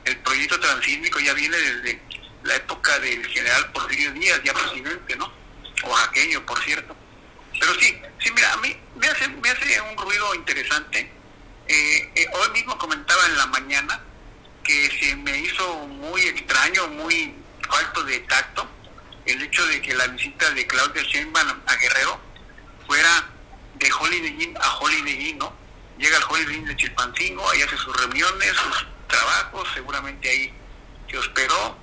El proyecto transísmico ya viene desde la época del general Porfirio Díaz, ya presidente, ¿no? aquello por cierto. Pero sí, sí, mira, a mí me hace, me hace un ruido interesante. Eh, eh, hoy mismo comentaba en la mañana que se me hizo muy extraño, muy falto de tacto, el hecho de que la visita de Claudia Sheinbaum a Guerrero fuera de Holiday Inn a Holiday Inn, ¿no? Llega al Holiday Inn de Chilpancingo, ahí hace sus reuniones, sus trabajos, seguramente ahí se hospedó,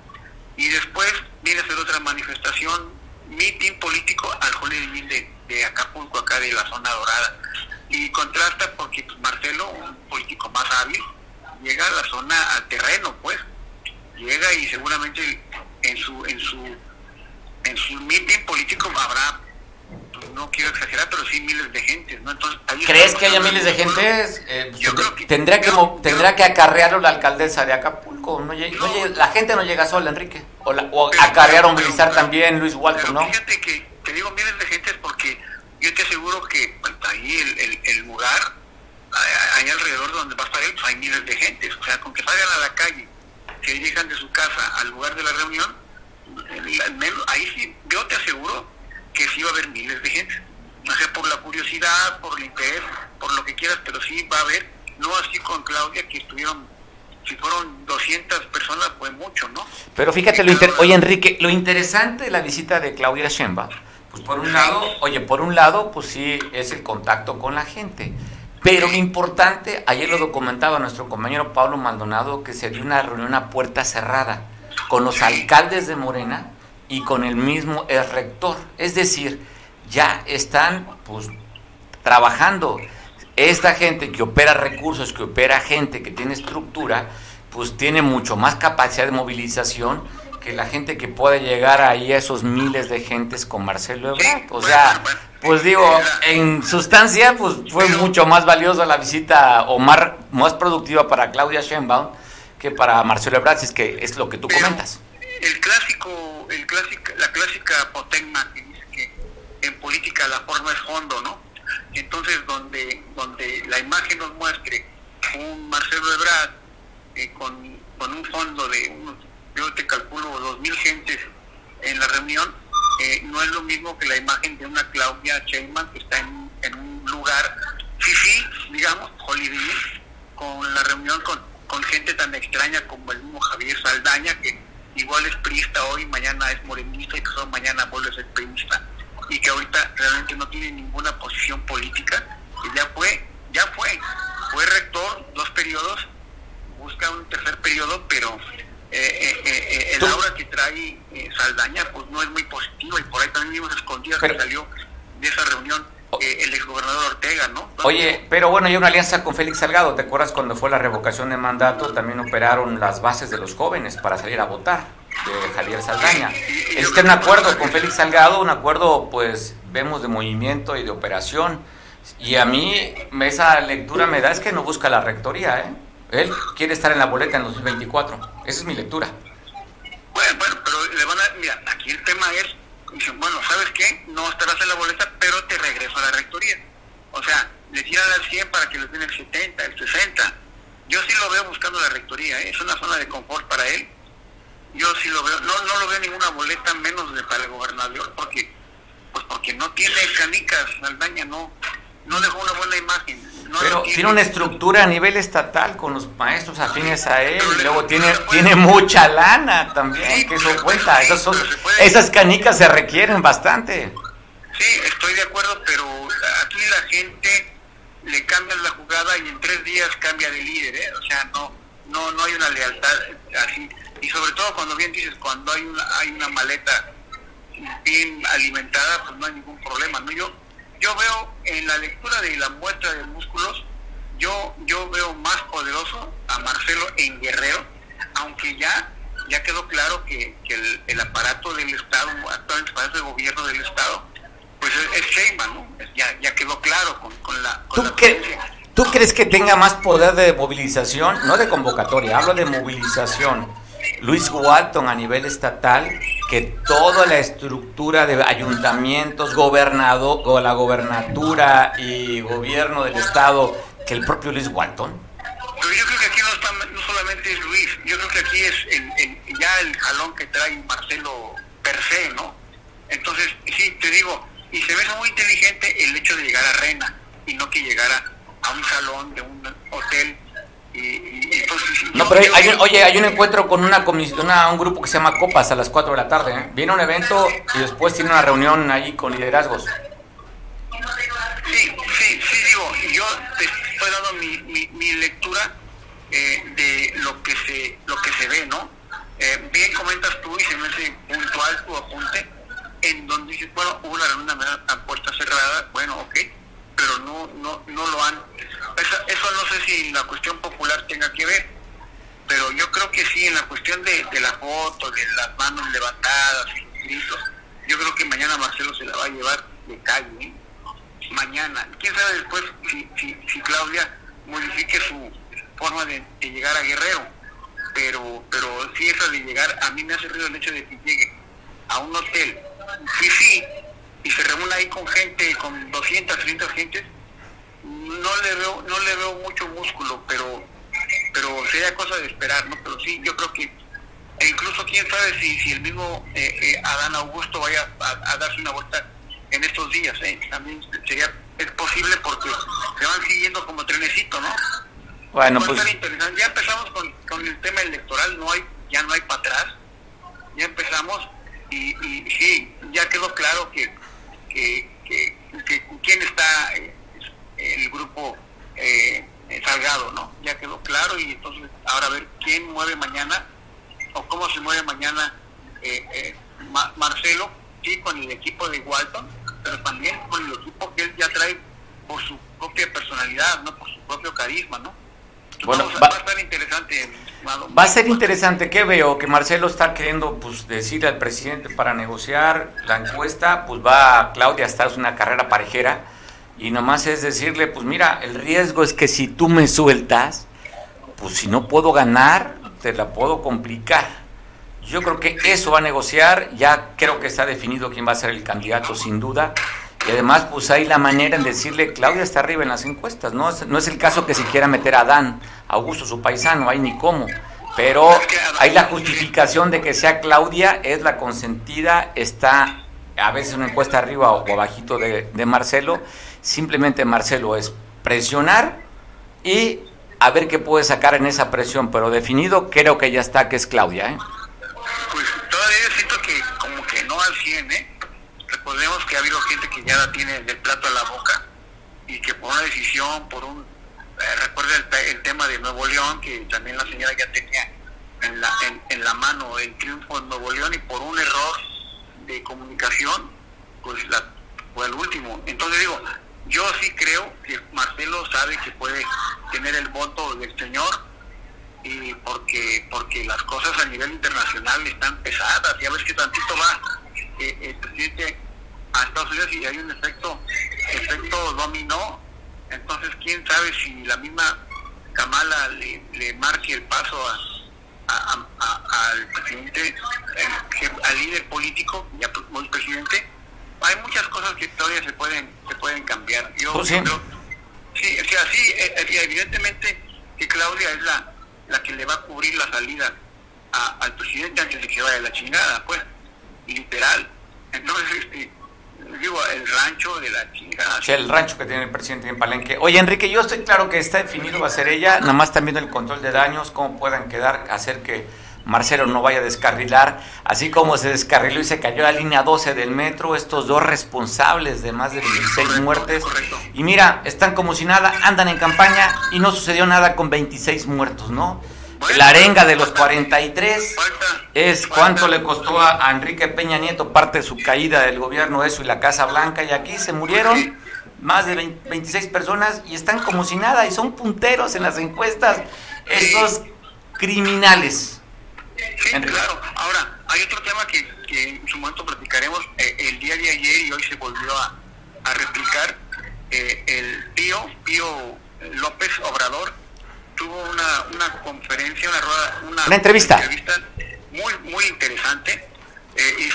y después viene a hacer otra manifestación, mitin político al Holy de, de Acapulco, acá de la zona dorada. Y contrasta porque pues, Marcelo, un político más hábil, llega a la zona, al terreno, pues, llega y seguramente en su, en su, en su mitin político habrá no quiero exagerar, pero sí miles de gente, ¿no? Entonces, ¿Crees que haya miles de gente? Eh, tendría que tendrá que acarrearlo la alcaldesa de Acapulco. No, la gente no llega sola, Enrique. O, la, o acarrear o movilizar también Luis Walton, ¿no? Fíjate que te digo miles de gente porque yo te aseguro que pues, ahí el, el, el lugar, ahí alrededor donde va a estar él, pues hay miles de gente. O sea, con que salgan a la calle, se dirijan de su casa al lugar de la reunión, ahí sí, yo te aseguro que sí va a haber miles de gente. No sé, por la curiosidad, por el interés, por lo que quieras, pero sí va a haber, no así con Claudia, que estuvieron, si fueron 200 personas, fue mucho, ¿no? Pero fíjate, lo oye Enrique, lo interesante de la visita de Claudia Sheinbaum, pues por un lado, oye, por un lado, pues sí, es el contacto con la gente. Pero lo importante, ayer lo documentaba nuestro compañero Pablo Maldonado, que se dio una reunión a puerta cerrada con los alcaldes de Morena y con el mismo el rector. Es decir, ya están pues trabajando. Esta gente que opera recursos, que opera gente, que tiene estructura, pues tiene mucho más capacidad de movilización que la gente que puede llegar ahí a esos miles de gentes con Marcelo Ebrard. O sea, pues digo, en sustancia, pues fue mucho más valiosa la visita o más, más productiva para Claudia Sheinbaum que para Marcelo Ebrard, si es que es lo que tú comentas el clásico, el clásico, la clásica apotegma que dice que en política la forma es fondo, ¿no? Entonces, donde, donde la imagen nos muestre un Marcelo Ebrard eh, con, con, un fondo de unos, yo te calculo, dos mil gentes en la reunión, eh, no es lo mismo que la imagen de una Claudia Sheinbaum que está en, en un lugar, sí, digamos, Hollywood, con la reunión con, con gente tan extraña como el mismo Javier Saldaña, que igual es priista hoy, mañana es morenista y que solo mañana vuelve a ser priista. Y que ahorita realmente no tiene ninguna posición política, que ya fue, ya fue, fue rector dos periodos, busca un tercer periodo, pero eh, eh, eh el aura que trae eh, Saldaña pues no es muy positivo y por ahí también vimos escondidas que salió de esa reunión el exgobernador Ortega, ¿no? Oye, pero bueno, hay una alianza con Félix Salgado. ¿Te acuerdas cuando fue la revocación de mandato? También operaron las bases de los jóvenes para salir a votar de Javier Saldaña. Este un acuerdo con Félix Salgado, un acuerdo, pues, vemos de movimiento y de operación. Y a mí esa lectura me da es que no busca la rectoría, ¿eh? Él quiere estar en la boleta en 2024. Esa es mi lectura. Bueno, bueno, pero le van a... Mira, aquí el tema es dicen, bueno, ¿sabes qué? No estarás en la boleta, pero te regreso a la rectoría. O sea, le tiran al 100 para que les den el 70, el 60. Yo sí lo veo buscando la rectoría, ¿eh? es una zona de confort para él. Yo sí lo veo, no, no lo veo ninguna boleta menos de para el gobernador, porque pues porque no tiene canicas, Aldaña no, no dejó una buena imagen. Pero tiene una estructura a nivel estatal con los maestros afines a él, y luego tiene, tiene mucha lana también, que eso cuenta. Esas, son, esas canicas se requieren bastante. Sí, estoy de acuerdo, pero aquí la gente le cambia la jugada y en tres días cambia de líder, ¿eh? o sea, no, no, no hay una lealtad así. Y sobre todo cuando bien dices, cuando hay una, hay una maleta bien alimentada, pues no hay ningún problema. ¿no? Yo, yo veo en la lectura de la muestra de músculos, yo, yo veo más poderoso a Marcelo en Guerrero, aunque ya, ya quedó claro que, el, aparato del Estado, actualmente el aparato de gobierno del Estado, pues es, es ¿no? Ya, ya quedó claro con, con la... ¿Tú, ¿Tú crees que tenga más poder de movilización? No de convocatoria, hablo de movilización. Luis Walton a nivel estatal que toda la estructura de ayuntamientos, gobernador, o la gobernatura y gobierno del estado que el propio Luis Walton? Pero yo creo que aquí no, está, no solamente es Luis, yo creo que aquí es ya el jalón que trae Marcelo per se, ¿no? Entonces, sí, te digo, y se ve muy inteligente el hecho de llegar a Rena y no que llegara a un salón de un hotel no, pero hay, oye, hay un encuentro con una comisión, un grupo que se llama Copas a las 4 de la tarde. ¿eh? Viene un evento y después tiene una reunión ahí con liderazgos. Sí, sí, sí, digo, yo te estoy dando mi, mi, lectura eh, de lo que se lo que se ve, ¿no? Eh, bien comentas tú y se me hace puntual tu apunte, en donde dices, bueno, hubo una reunión a puerta cerrada, bueno, ok, pero no no no lo han... Eso, eso no sé si la cuestión popular tenga que ver, pero yo creo que sí, en la cuestión de, de la foto, de las manos levantadas y gritos, yo creo que mañana Marcelo se la va a llevar de calle, ¿eh? mañana. ¿Quién sabe después si, si, Claudia modifique su forma de, llegar a Guerrero? Pero pero si eso de llegar, a mí me hace ruido el hecho de que llegue a un hotel, y sí, y se reúna ahí con gente, con 200, 300 gentes, no le veo no le veo mucho músculo, pero pero sería cosa de esperar, ¿no? Pero sí, yo creo que, e incluso quién sabe si, si el mismo eh, eh, Adán Augusto vaya a, darse una vuelta en estos días, ¿eh? También sería, es posible porque se van siguiendo como trenecito, ¿no? Bueno, pues... Ya empezamos con, con el tema electoral, no hay, ya no hay para atrás, ya empezamos y, y sí, ya quedó claro que, que, que, quién está eh, el grupo eh, Salgado, ¿no? Ya quedó claro y entonces ahora a ver quién mueve mañana o cómo se mueve mañana eh, eh, Marcelo, sí, con el equipo de Walton, pero también con el equipo que él ya trae por su propia personalidad, ¿no? Por su propio carisma, ¿no? bueno, va, a ser interesante. Va a ser interesante, ¿qué veo? Que Marcelo está queriendo pues, decirle al presidente para negociar la encuesta, pues va Claudia a estar una carrera parejera y nomás es decirle, pues mira, el riesgo es que si tú me sueltas, pues si no puedo ganar, te la puedo complicar. Yo creo que eso va a negociar, ya creo que está definido quién va a ser el candidato sin duda. Y además, pues hay la manera en decirle, Claudia está arriba en las encuestas, no es, no es el caso que si quiera meter a Dan, Augusto, su paisano, hay ni cómo. Pero hay la justificación de que sea Claudia, es la consentida, está a veces una encuesta arriba o abajito de, de Marcelo, Simplemente, Marcelo, es presionar y a ver qué puede sacar en esa presión, pero definido creo que ya está, que es Claudia. ¿eh? Pues todavía siento que como que no al 100, ¿eh? Recordemos que ha habido gente que ya la tiene del plato a la boca y que por una decisión, por un... Eh, recuerda el, tema de Nuevo León, que también la señora ya tenía en la, en la mano el triunfo de Nuevo León y por un error de comunicación, pues la, fue el último. Entonces digo, yo sí creo que Marcelo sabe que puede tener el voto del señor y porque porque las cosas a nivel internacional están pesadas. Ya ves que tantito va eh, el presidente a Estados Unidos y hay un efecto efecto dominó. Entonces, quién sabe si la misma Kamala le, le marque el paso a, al presidente, eh, al líder político, ya el presidente, hay muchas cosas que todavía se pueden se pueden cambiar. Yo pues sí. sí, o sea, sí, eh, eh, evidentemente que Claudia es la, la que le va a cubrir la salida al presidente antes de que vaya la chingada, pues, literal. Entonces, este, digo, el rancho de la chingada. Sí, el rancho que tiene el presidente en Palenque. Oye, Enrique, yo estoy claro que está definido, va a ser ella, nada más también el control de daños, cómo puedan quedar, hacer que Marcelo no vaya a descarrilar, así como se descarriló y se cayó la línea 12 del metro, estos dos responsables de más de 26 muertes. Y mira, están como si nada, andan en campaña y no sucedió nada con 26 muertos, ¿no? La arenga de los 43 es cuánto le costó a, Enrique Peña Nieto parte de su caída del gobierno, eso y la Casa Blanca, y aquí se murieron más de 26 personas y están como si nada y son punteros en las encuestas, estos criminales. Sí, claro. Ahora, hay otro tema que, que en su momento platicaremos. Eh, el día de ayer y hoy se volvió a, a replicar. Eh, el tío, Pío López Obrador, tuvo una, una conferencia, una, rueda, una, entrevista. muy, muy interesante. Eh,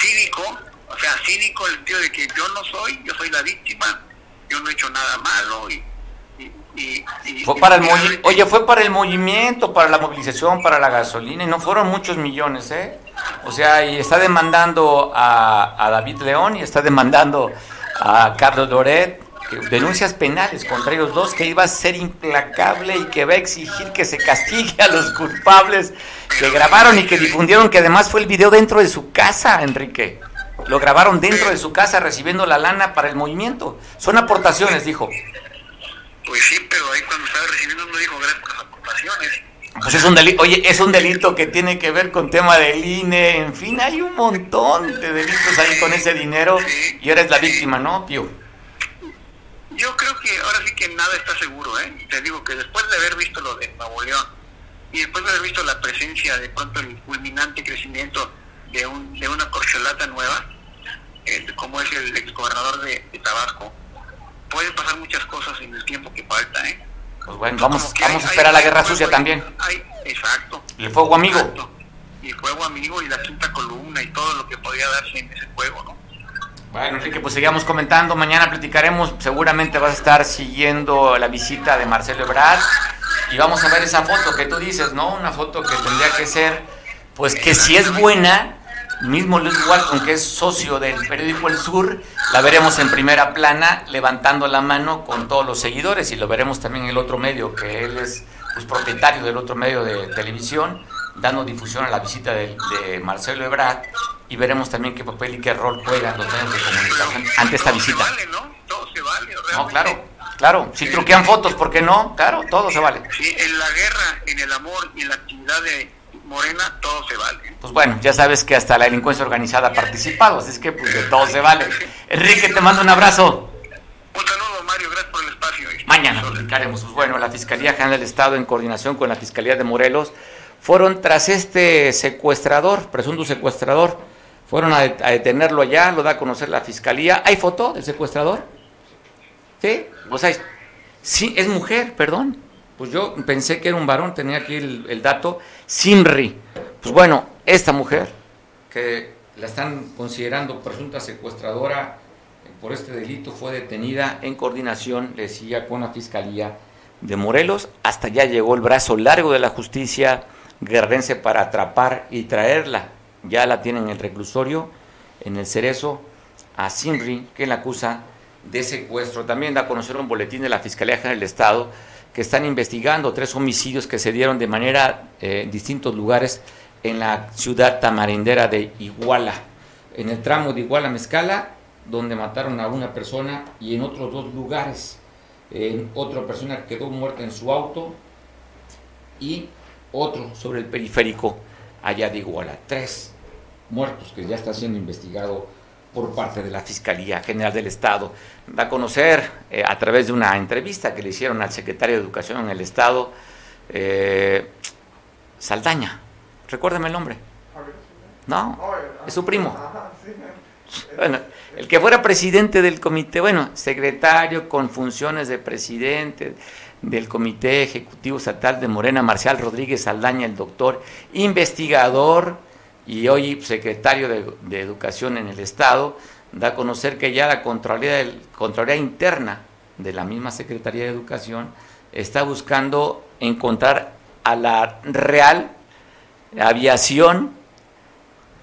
cínico, o sea, cínico el tío de que yo no soy, yo soy la víctima, yo no he hecho nada malo y fue para el oye, fue para el movimiento, para la movilización, para la gasolina, y no fueron muchos millones, ¿eh? O sea, y está demandando a, David León y está demandando a Carlos Loret denuncias penales contra ellos dos, que iba a ser implacable y que va a exigir que se castigue a los culpables que grabaron y que difundieron, que además fue el video dentro de su casa, Enrique. Lo grabaron dentro de su casa recibiendo la lana para el movimiento. Son aportaciones, dijo. Pues sí, pero ahí cuando estaba recibiendo uno dijo gracias por las. Pues es un delito, oye, es un delito que tiene que ver con tema del INE, en fin, hay un montón de delitos ahí con ese dinero y eres la víctima, ¿no, Pío? Yo creo que ahora sí que nada está seguro, ¿eh? Te digo que después de haber visto lo de Nuevo León y después de haber visto la presencia, de pronto el fulminante crecimiento de, un, de una corcholata nueva, el- como es el exgobernador de, de Tabasco, pueden pasar muchas cosas en el tiempo que falta, ¿eh? Pues bueno, vamos, vamos hay- a esperar la hay- guerra hay- sucia también. hay- exacto. El fuego amigo. Exacto. Y el fuego amigo y la quinta columna y todo lo que podía darse en ese juego, ¿no? Bueno, Enrique, pues sigamos comentando. Mañana platicaremos. Seguramente vas a estar siguiendo la visita de Marcelo Ebrard. Y vamos a ver esa foto que tú dices, ¿no? Una foto que tendría que ser, pues que si es buena, mismo Luis Walton, que es socio del periódico El Sur, la veremos en primera plana levantando la mano con todos los seguidores. Y lo veremos también en el otro medio, que él es pues, propietario del otro medio de televisión, dando difusión a la visita de, de Marcelo Ebrard. Y veremos también qué papel y qué rol juegan los medios de comunicación ante esta visita. Vale, ¿no? Todo se vale. No, realmente. claro, claro. Si truquean fotos, ¿por qué no? Claro, todo se vale. Sí, en la guerra, en el amor y en la actividad de Morena, todo se vale. Pues bueno, ya sabes que hasta la delincuencia organizada ha participado, así es que pues de todo se vale. Enrique, te mando un abrazo. Un saludo, Mario, gracias por el espacio. Mañana platicaremos. Pues bueno, la Fiscalía General del Estado, en coordinación con la Fiscalía de Morelos, fueron tras este secuestrador, presunto secuestrador. Fueron a detenerlo allá, lo da a conocer la Fiscalía. ¿Hay foto del secuestrador? ¿Sí? Pues hay. Sí, es mujer, perdón. Pues yo pensé que era un varón, tenía aquí el, el dato. Simri. Pues bueno, esta mujer, que la están considerando presunta secuestradora eh, por este delito, fue detenida en coordinación, le decía, con la Fiscalía de Morelos. Hasta ya llegó el brazo largo de la justicia guerrerense para atrapar y traerla. Ya la tienen en el reclusorio, en el Cerezo, a Simri, que la acusa de secuestro. También da a conocer un boletín de la Fiscalía General del Estado que están investigando tres homicidios que se dieron de manera eh, en distintos lugares en la ciudad tamarindera de Iguala, en el tramo de Iguala Mezcala, donde mataron a una persona y en otros dos lugares. En otra persona quedó muerta en su auto y otro sobre el periférico allá de Iguala. Tres muertos que ya está siendo investigado por parte de la Fiscalía General del Estado. Da a conocer eh, a través de una entrevista que le hicieron al secretario de Educación en el Estado, eh, Saldaña. Recuérdame el nombre. No, es su primo. Bueno, el que fuera presidente del comité, bueno, secretario con funciones de presidente del Comité Ejecutivo Estatal de Morena, Marcial Rodríguez Saldaña, el doctor, investigador y hoy secretario de, Educación en el Estado, da a conocer que ya la Contraloría, Contraloría Interna de la misma Secretaría de Educación está buscando encontrar a la real aviación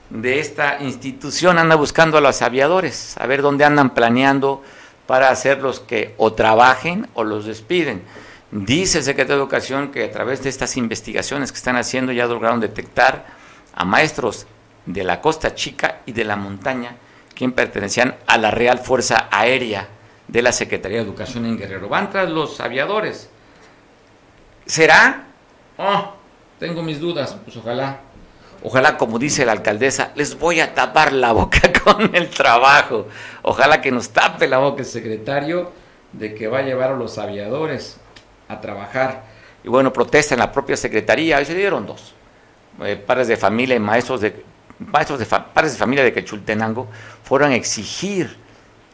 de esta institución, anda buscando a los aviadores, a ver dónde andan planeando para hacer los que o trabajen o los despiden. Dice el secretario de Educación que a través de estas investigaciones que están haciendo ya lograron detectar a maestros de la Costa Chica y de la Montaña, quien pertenecían a la Real Fuerza Aérea de la Secretaría de Educación en Guerrero. Van tras los aviadores. ¿Será? Oh, tengo mis dudas, pues ojalá. Ojalá, como dice la alcaldesa, les voy a tapar la boca con el trabajo. Ojalá que nos tape la boca el secretario de que va a llevar a los aviadores a trabajar. Y bueno, protesta en la propia secretaría. Hoy se dieron dos. Eh, padres de familia y maestros de, maestros de padres de familia de Quechultenango fueron a exigir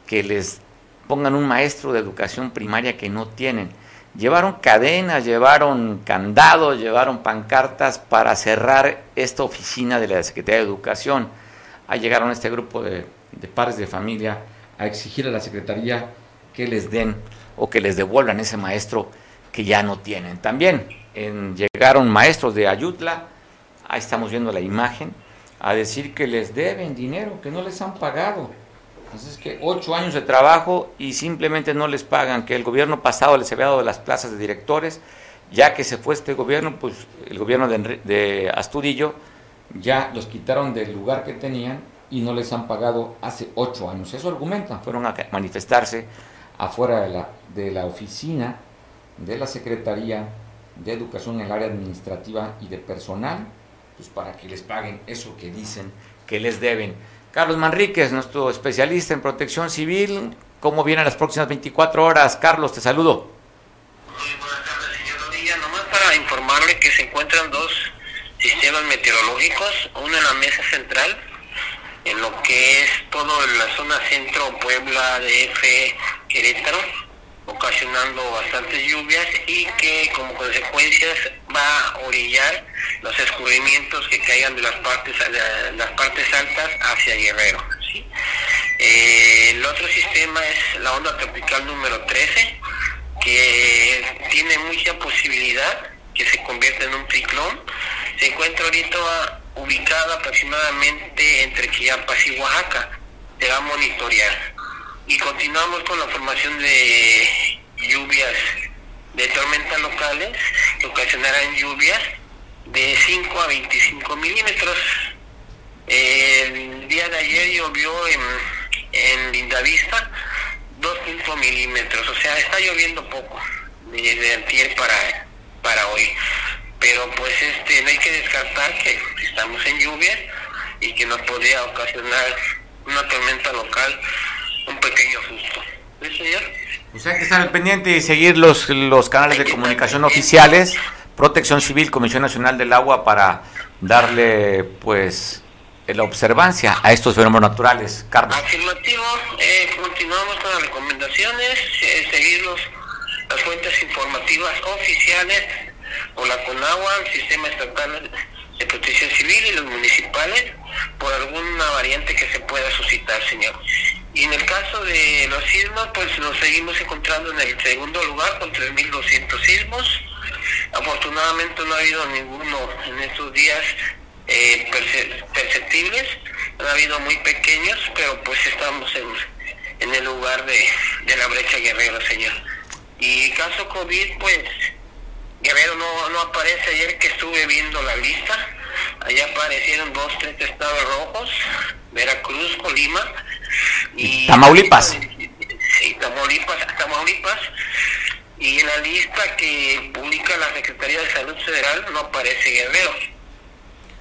que les pongan un maestro de educación primaria que no tienen. Llevaron cadenas, llevaron candados, llevaron pancartas para cerrar esta oficina de la Secretaría de Educación. Ahí llegaron este grupo de, de padres de familia a exigir a la Secretaría que les den o que les devuelvan ese maestro que ya no tienen. También llegaron maestros de Ayutla, ahí estamos viendo la imagen, a decir que les deben dinero, que no les han pagado. Así es que ocho años de trabajo y simplemente no les pagan, que el gobierno pasado les había dado las plazas de directores, ya que se fue este gobierno, pues el gobierno de, de Astudillo, ya los quitaron del lugar que tenían y no les han pagado hace ocho años. Eso argumentan, fueron a manifestarse afuera de la, de la oficina de la Secretaría de Educación en el área administrativa y de personal, pues para que les paguen eso que dicen que les deben. Carlos Manríquez, nuestro especialista en protección civil, ¿cómo vienen las próximas 24 horas? Carlos, te saludo. Muy buenas tardes, señor Rodilla. Nomás para informarle que se encuentran dos sistemas meteorológicos, uno en la mesa central, en lo que es todo la zona centro, Puebla, DF, Querétaro, ocasionando bastantes lluvias y que como consecuencias va a orillar los escurrimientos que caigan de las partes de las partes altas hacia Guerrero. Eh, el otro sistema es la onda tropical número 13, que tiene mucha posibilidad que se convierta en un ciclón. Se encuentra ahorita ubicada aproximadamente entre Chiapas y Oaxaca. Se va a monitorear y continuamos con la formación de lluvias de tormentas locales que ocasionarán lluvias de 5 a 25 milímetros. El día de ayer llovió en, en Lindavista 2.5 milímetros, o sea, está lloviendo poco desde antier para, para hoy. Pero pues este no hay que descartar que estamos en lluvia y que nos podría ocasionar una tormenta local un pequeño susto. ¿Sí, señor? O sea, hay que estar al pendiente y seguir los, los canales de comunicación oficiales, Protección Civil, Comisión Nacional del Agua, para darle, pues, la observancia a estos fenómenos naturales. Carlos. Afirmativo, eh, continuamos con las recomendaciones, eh, seguir los, las fuentes informativas oficiales o la CONAGUA, el Sistema Estatal de Protección Civil y los municipales por alguna variante que se pueda suscitar, señor. Y en el caso de los sismos, pues nos seguimos encontrando en el segundo lugar con 3.200 sismos. Afortunadamente no ha habido ninguno en estos días eh, perceptibles, han habido muy pequeños, pero pues estamos en, el lugar de, de la brecha Guerrero, señor. Y caso COVID, pues Guerrero no, no aparece ayer que estuve viendo la lista. Allá aparecieron dos, tres estados rojos, Veracruz, Colima y Tamaulipas. Sí, Tamaulipas, Tamaulipas. Y en la lista que publica la Secretaría de Salud Federal no aparece Guerrero.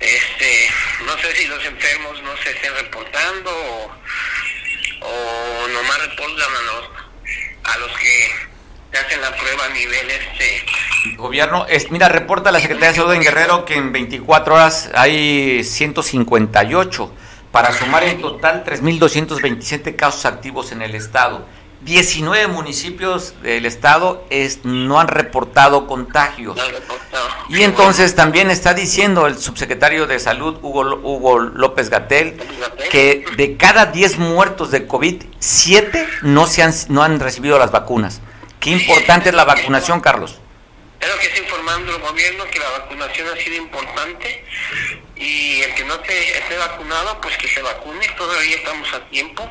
Este, no sé si los enfermos no se estén reportando o, o nomás reportan a los, a los que hacen la prueba a nivel este gobierno es mira reporta la Secretaría de Salud en Guerrero que en 24 horas hay 158 para sumar en total 3.227 casos activos en el estado 19 municipios del estado es, no han reportado contagios. Y entonces también está diciendo el subsecretario de Salud, Hugo, Hugo López Gatel, que de cada 10 muertos de COVID, 7 no, se han, no han recibido las vacunas. Qué importante es la vacunación, Carlos. Es que está informando el gobierno, que la vacunación ha sido importante. Y el que no te esté vacunado, pues que se vacune, todavía estamos a tiempo.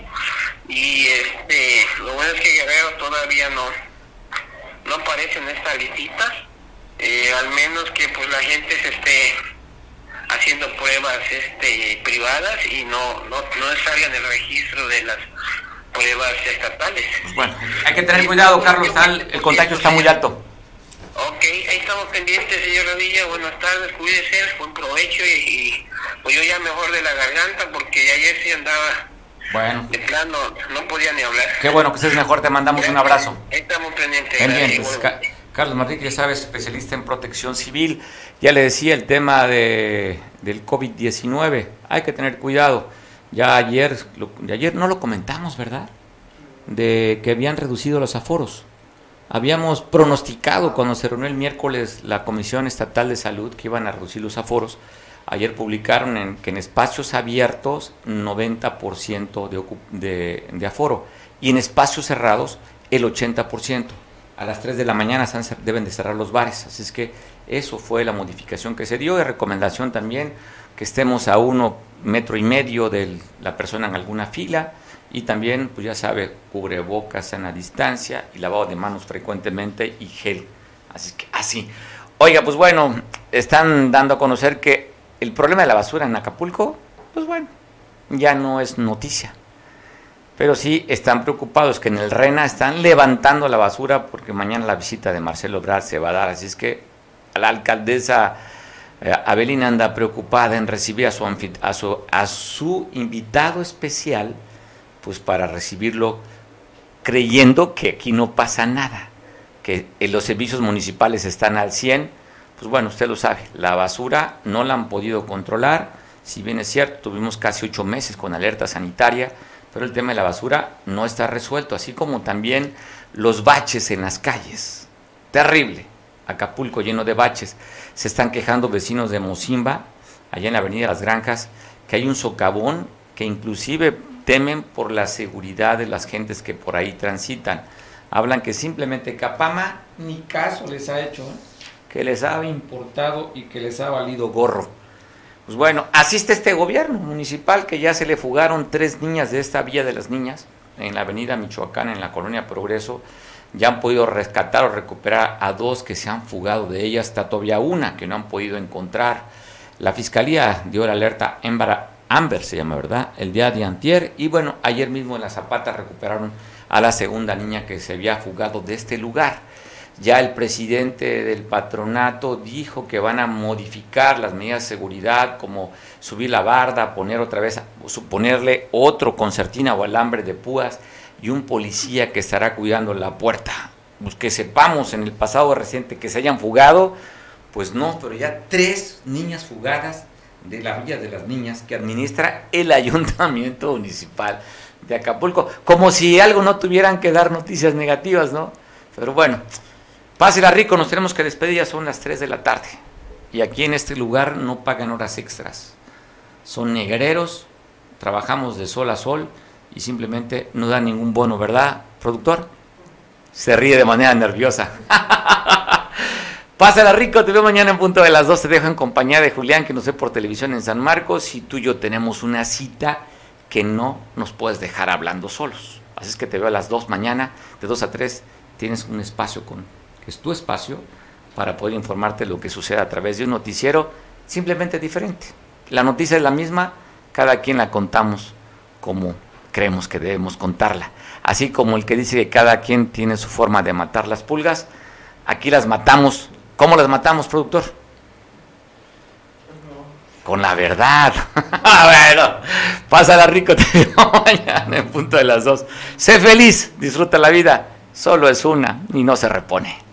Y este lo bueno es que Guerrero todavía no no aparece en esta listita, eh, al menos que pues la gente se esté haciendo pruebas este privadas y no no, no salga en el registro de las pruebas estatales. Pues bueno, hay que tener cuidado, Carlos, el contagio está muy alto. Ok, ahí estamos pendientes, señor Rodilla. Buenas tardes, cuídese, buen provecho y, pues yo ya mejor de la garganta porque ayer sí andaba bueno. de plano, no podía ni hablar. Qué bueno que estés mejor, te mandamos un abrazo. Ahí estamos pendientes. Pendientes. Carlos Martín, ya sabes, especialista en protección civil. Ya le decía el tema de, del COVID-19. Hay que tener cuidado. Ya ayer, ayer no lo comentamos, ¿verdad? De que habían reducido los aforos. Habíamos pronosticado cuando se reunió el miércoles la Comisión Estatal de Salud que iban a reducir los aforos. Ayer publicaron en, que en espacios abiertos 90% de, de, de aforo y en espacios cerrados el 80%. A las 3 de la mañana deben de cerrar los bares. Así es que eso fue la modificación que se dio y recomendación también que estemos a uno metro y medio de la persona en alguna fila y también, pues ya sabe, cubrebocas la distancia y lavado de manos frecuentemente y gel. Así que así. Oiga, pues bueno, están dando a conocer que el problema de la basura en Acapulco, pues bueno, ya no es noticia. pero sí están preocupados que en el RENA están levantando la basura porque mañana la visita de Marcelo Ebrard se va a dar, así es que la alcaldesa Abelina anda preocupada en recibir a su, a su, a su invitado especial, pues para recibirlo creyendo que aquí no pasa nada, que los servicios municipales están al 100, pues bueno, usted lo sabe, la basura no la han podido controlar, si bien es cierto, tuvimos casi ocho meses con alerta sanitaria, pero el tema de la basura no está resuelto, así como también los baches en las calles. Terrible. Acapulco lleno de baches. Se están quejando vecinos de Mozimba, allá en la Avenida Las Granjas, que hay un socavón que inclusive temen por la seguridad de las gentes que por ahí transitan. Hablan que simplemente Capama ni caso les ha hecho, ¿eh? que les ha importado y que les ha valido gorro. Pues bueno, asiste este gobierno municipal que ya se le fugaron tres niñas de esta Villa de las Niñas, en la avenida Michoacán, en la colonia Progreso. Ya han podido rescatar o recuperar a dos que se han fugado de ellas, está todavía una que no han podido encontrar. La fiscalía dio la alerta Amber, se llama, ¿verdad? El día de antier. Y bueno, ayer mismo en la Zapata recuperaron a la segunda niña que se había fugado de este lugar. Ya el presidente del patronato dijo que van a modificar las medidas de seguridad, como subir la barda, poner otra vez, ponerle otro concertina o alambre de púas y un policía que estará cuidando la puerta. Pues que sepamos en el pasado reciente que se hayan fugado, pues no, pero ya tres niñas fugadas de la Villa de las Niñas que administra el ayuntamiento municipal de Acapulco, como si algo no tuvieran que dar noticias negativas, ¿no? Pero bueno, Pásela rico, nos tenemos que despedir, ya son las 3 de la tarde. Y aquí en este lugar no pagan horas extras. Son negreros, trabajamos de sol a sol y simplemente no dan ningún bono, ¿verdad, productor? Se ríe de manera nerviosa. Pásala rico, te veo mañana en punto de las 2. Te dejo en compañía de Julián, que nos ve por televisión en San Marcos. Y tú y yo tenemos una cita que no nos puedes dejar hablando solos. Así es que te veo a las 2 mañana, de 2 a 3. Tienes un espacio con es tu espacio para poder informarte lo que sucede a través de un noticiero simplemente diferente. La noticia es la misma, cada quien la contamos como creemos que debemos contarla. Así como el que dice que cada quien tiene su forma de matar las pulgas, aquí las matamos. ¿Cómo las matamos, productor? Con la verdad. bueno, pásala rico, te digo mañana en punto de las dos. Sé feliz, disfruta la vida. Solo es una y no se repone.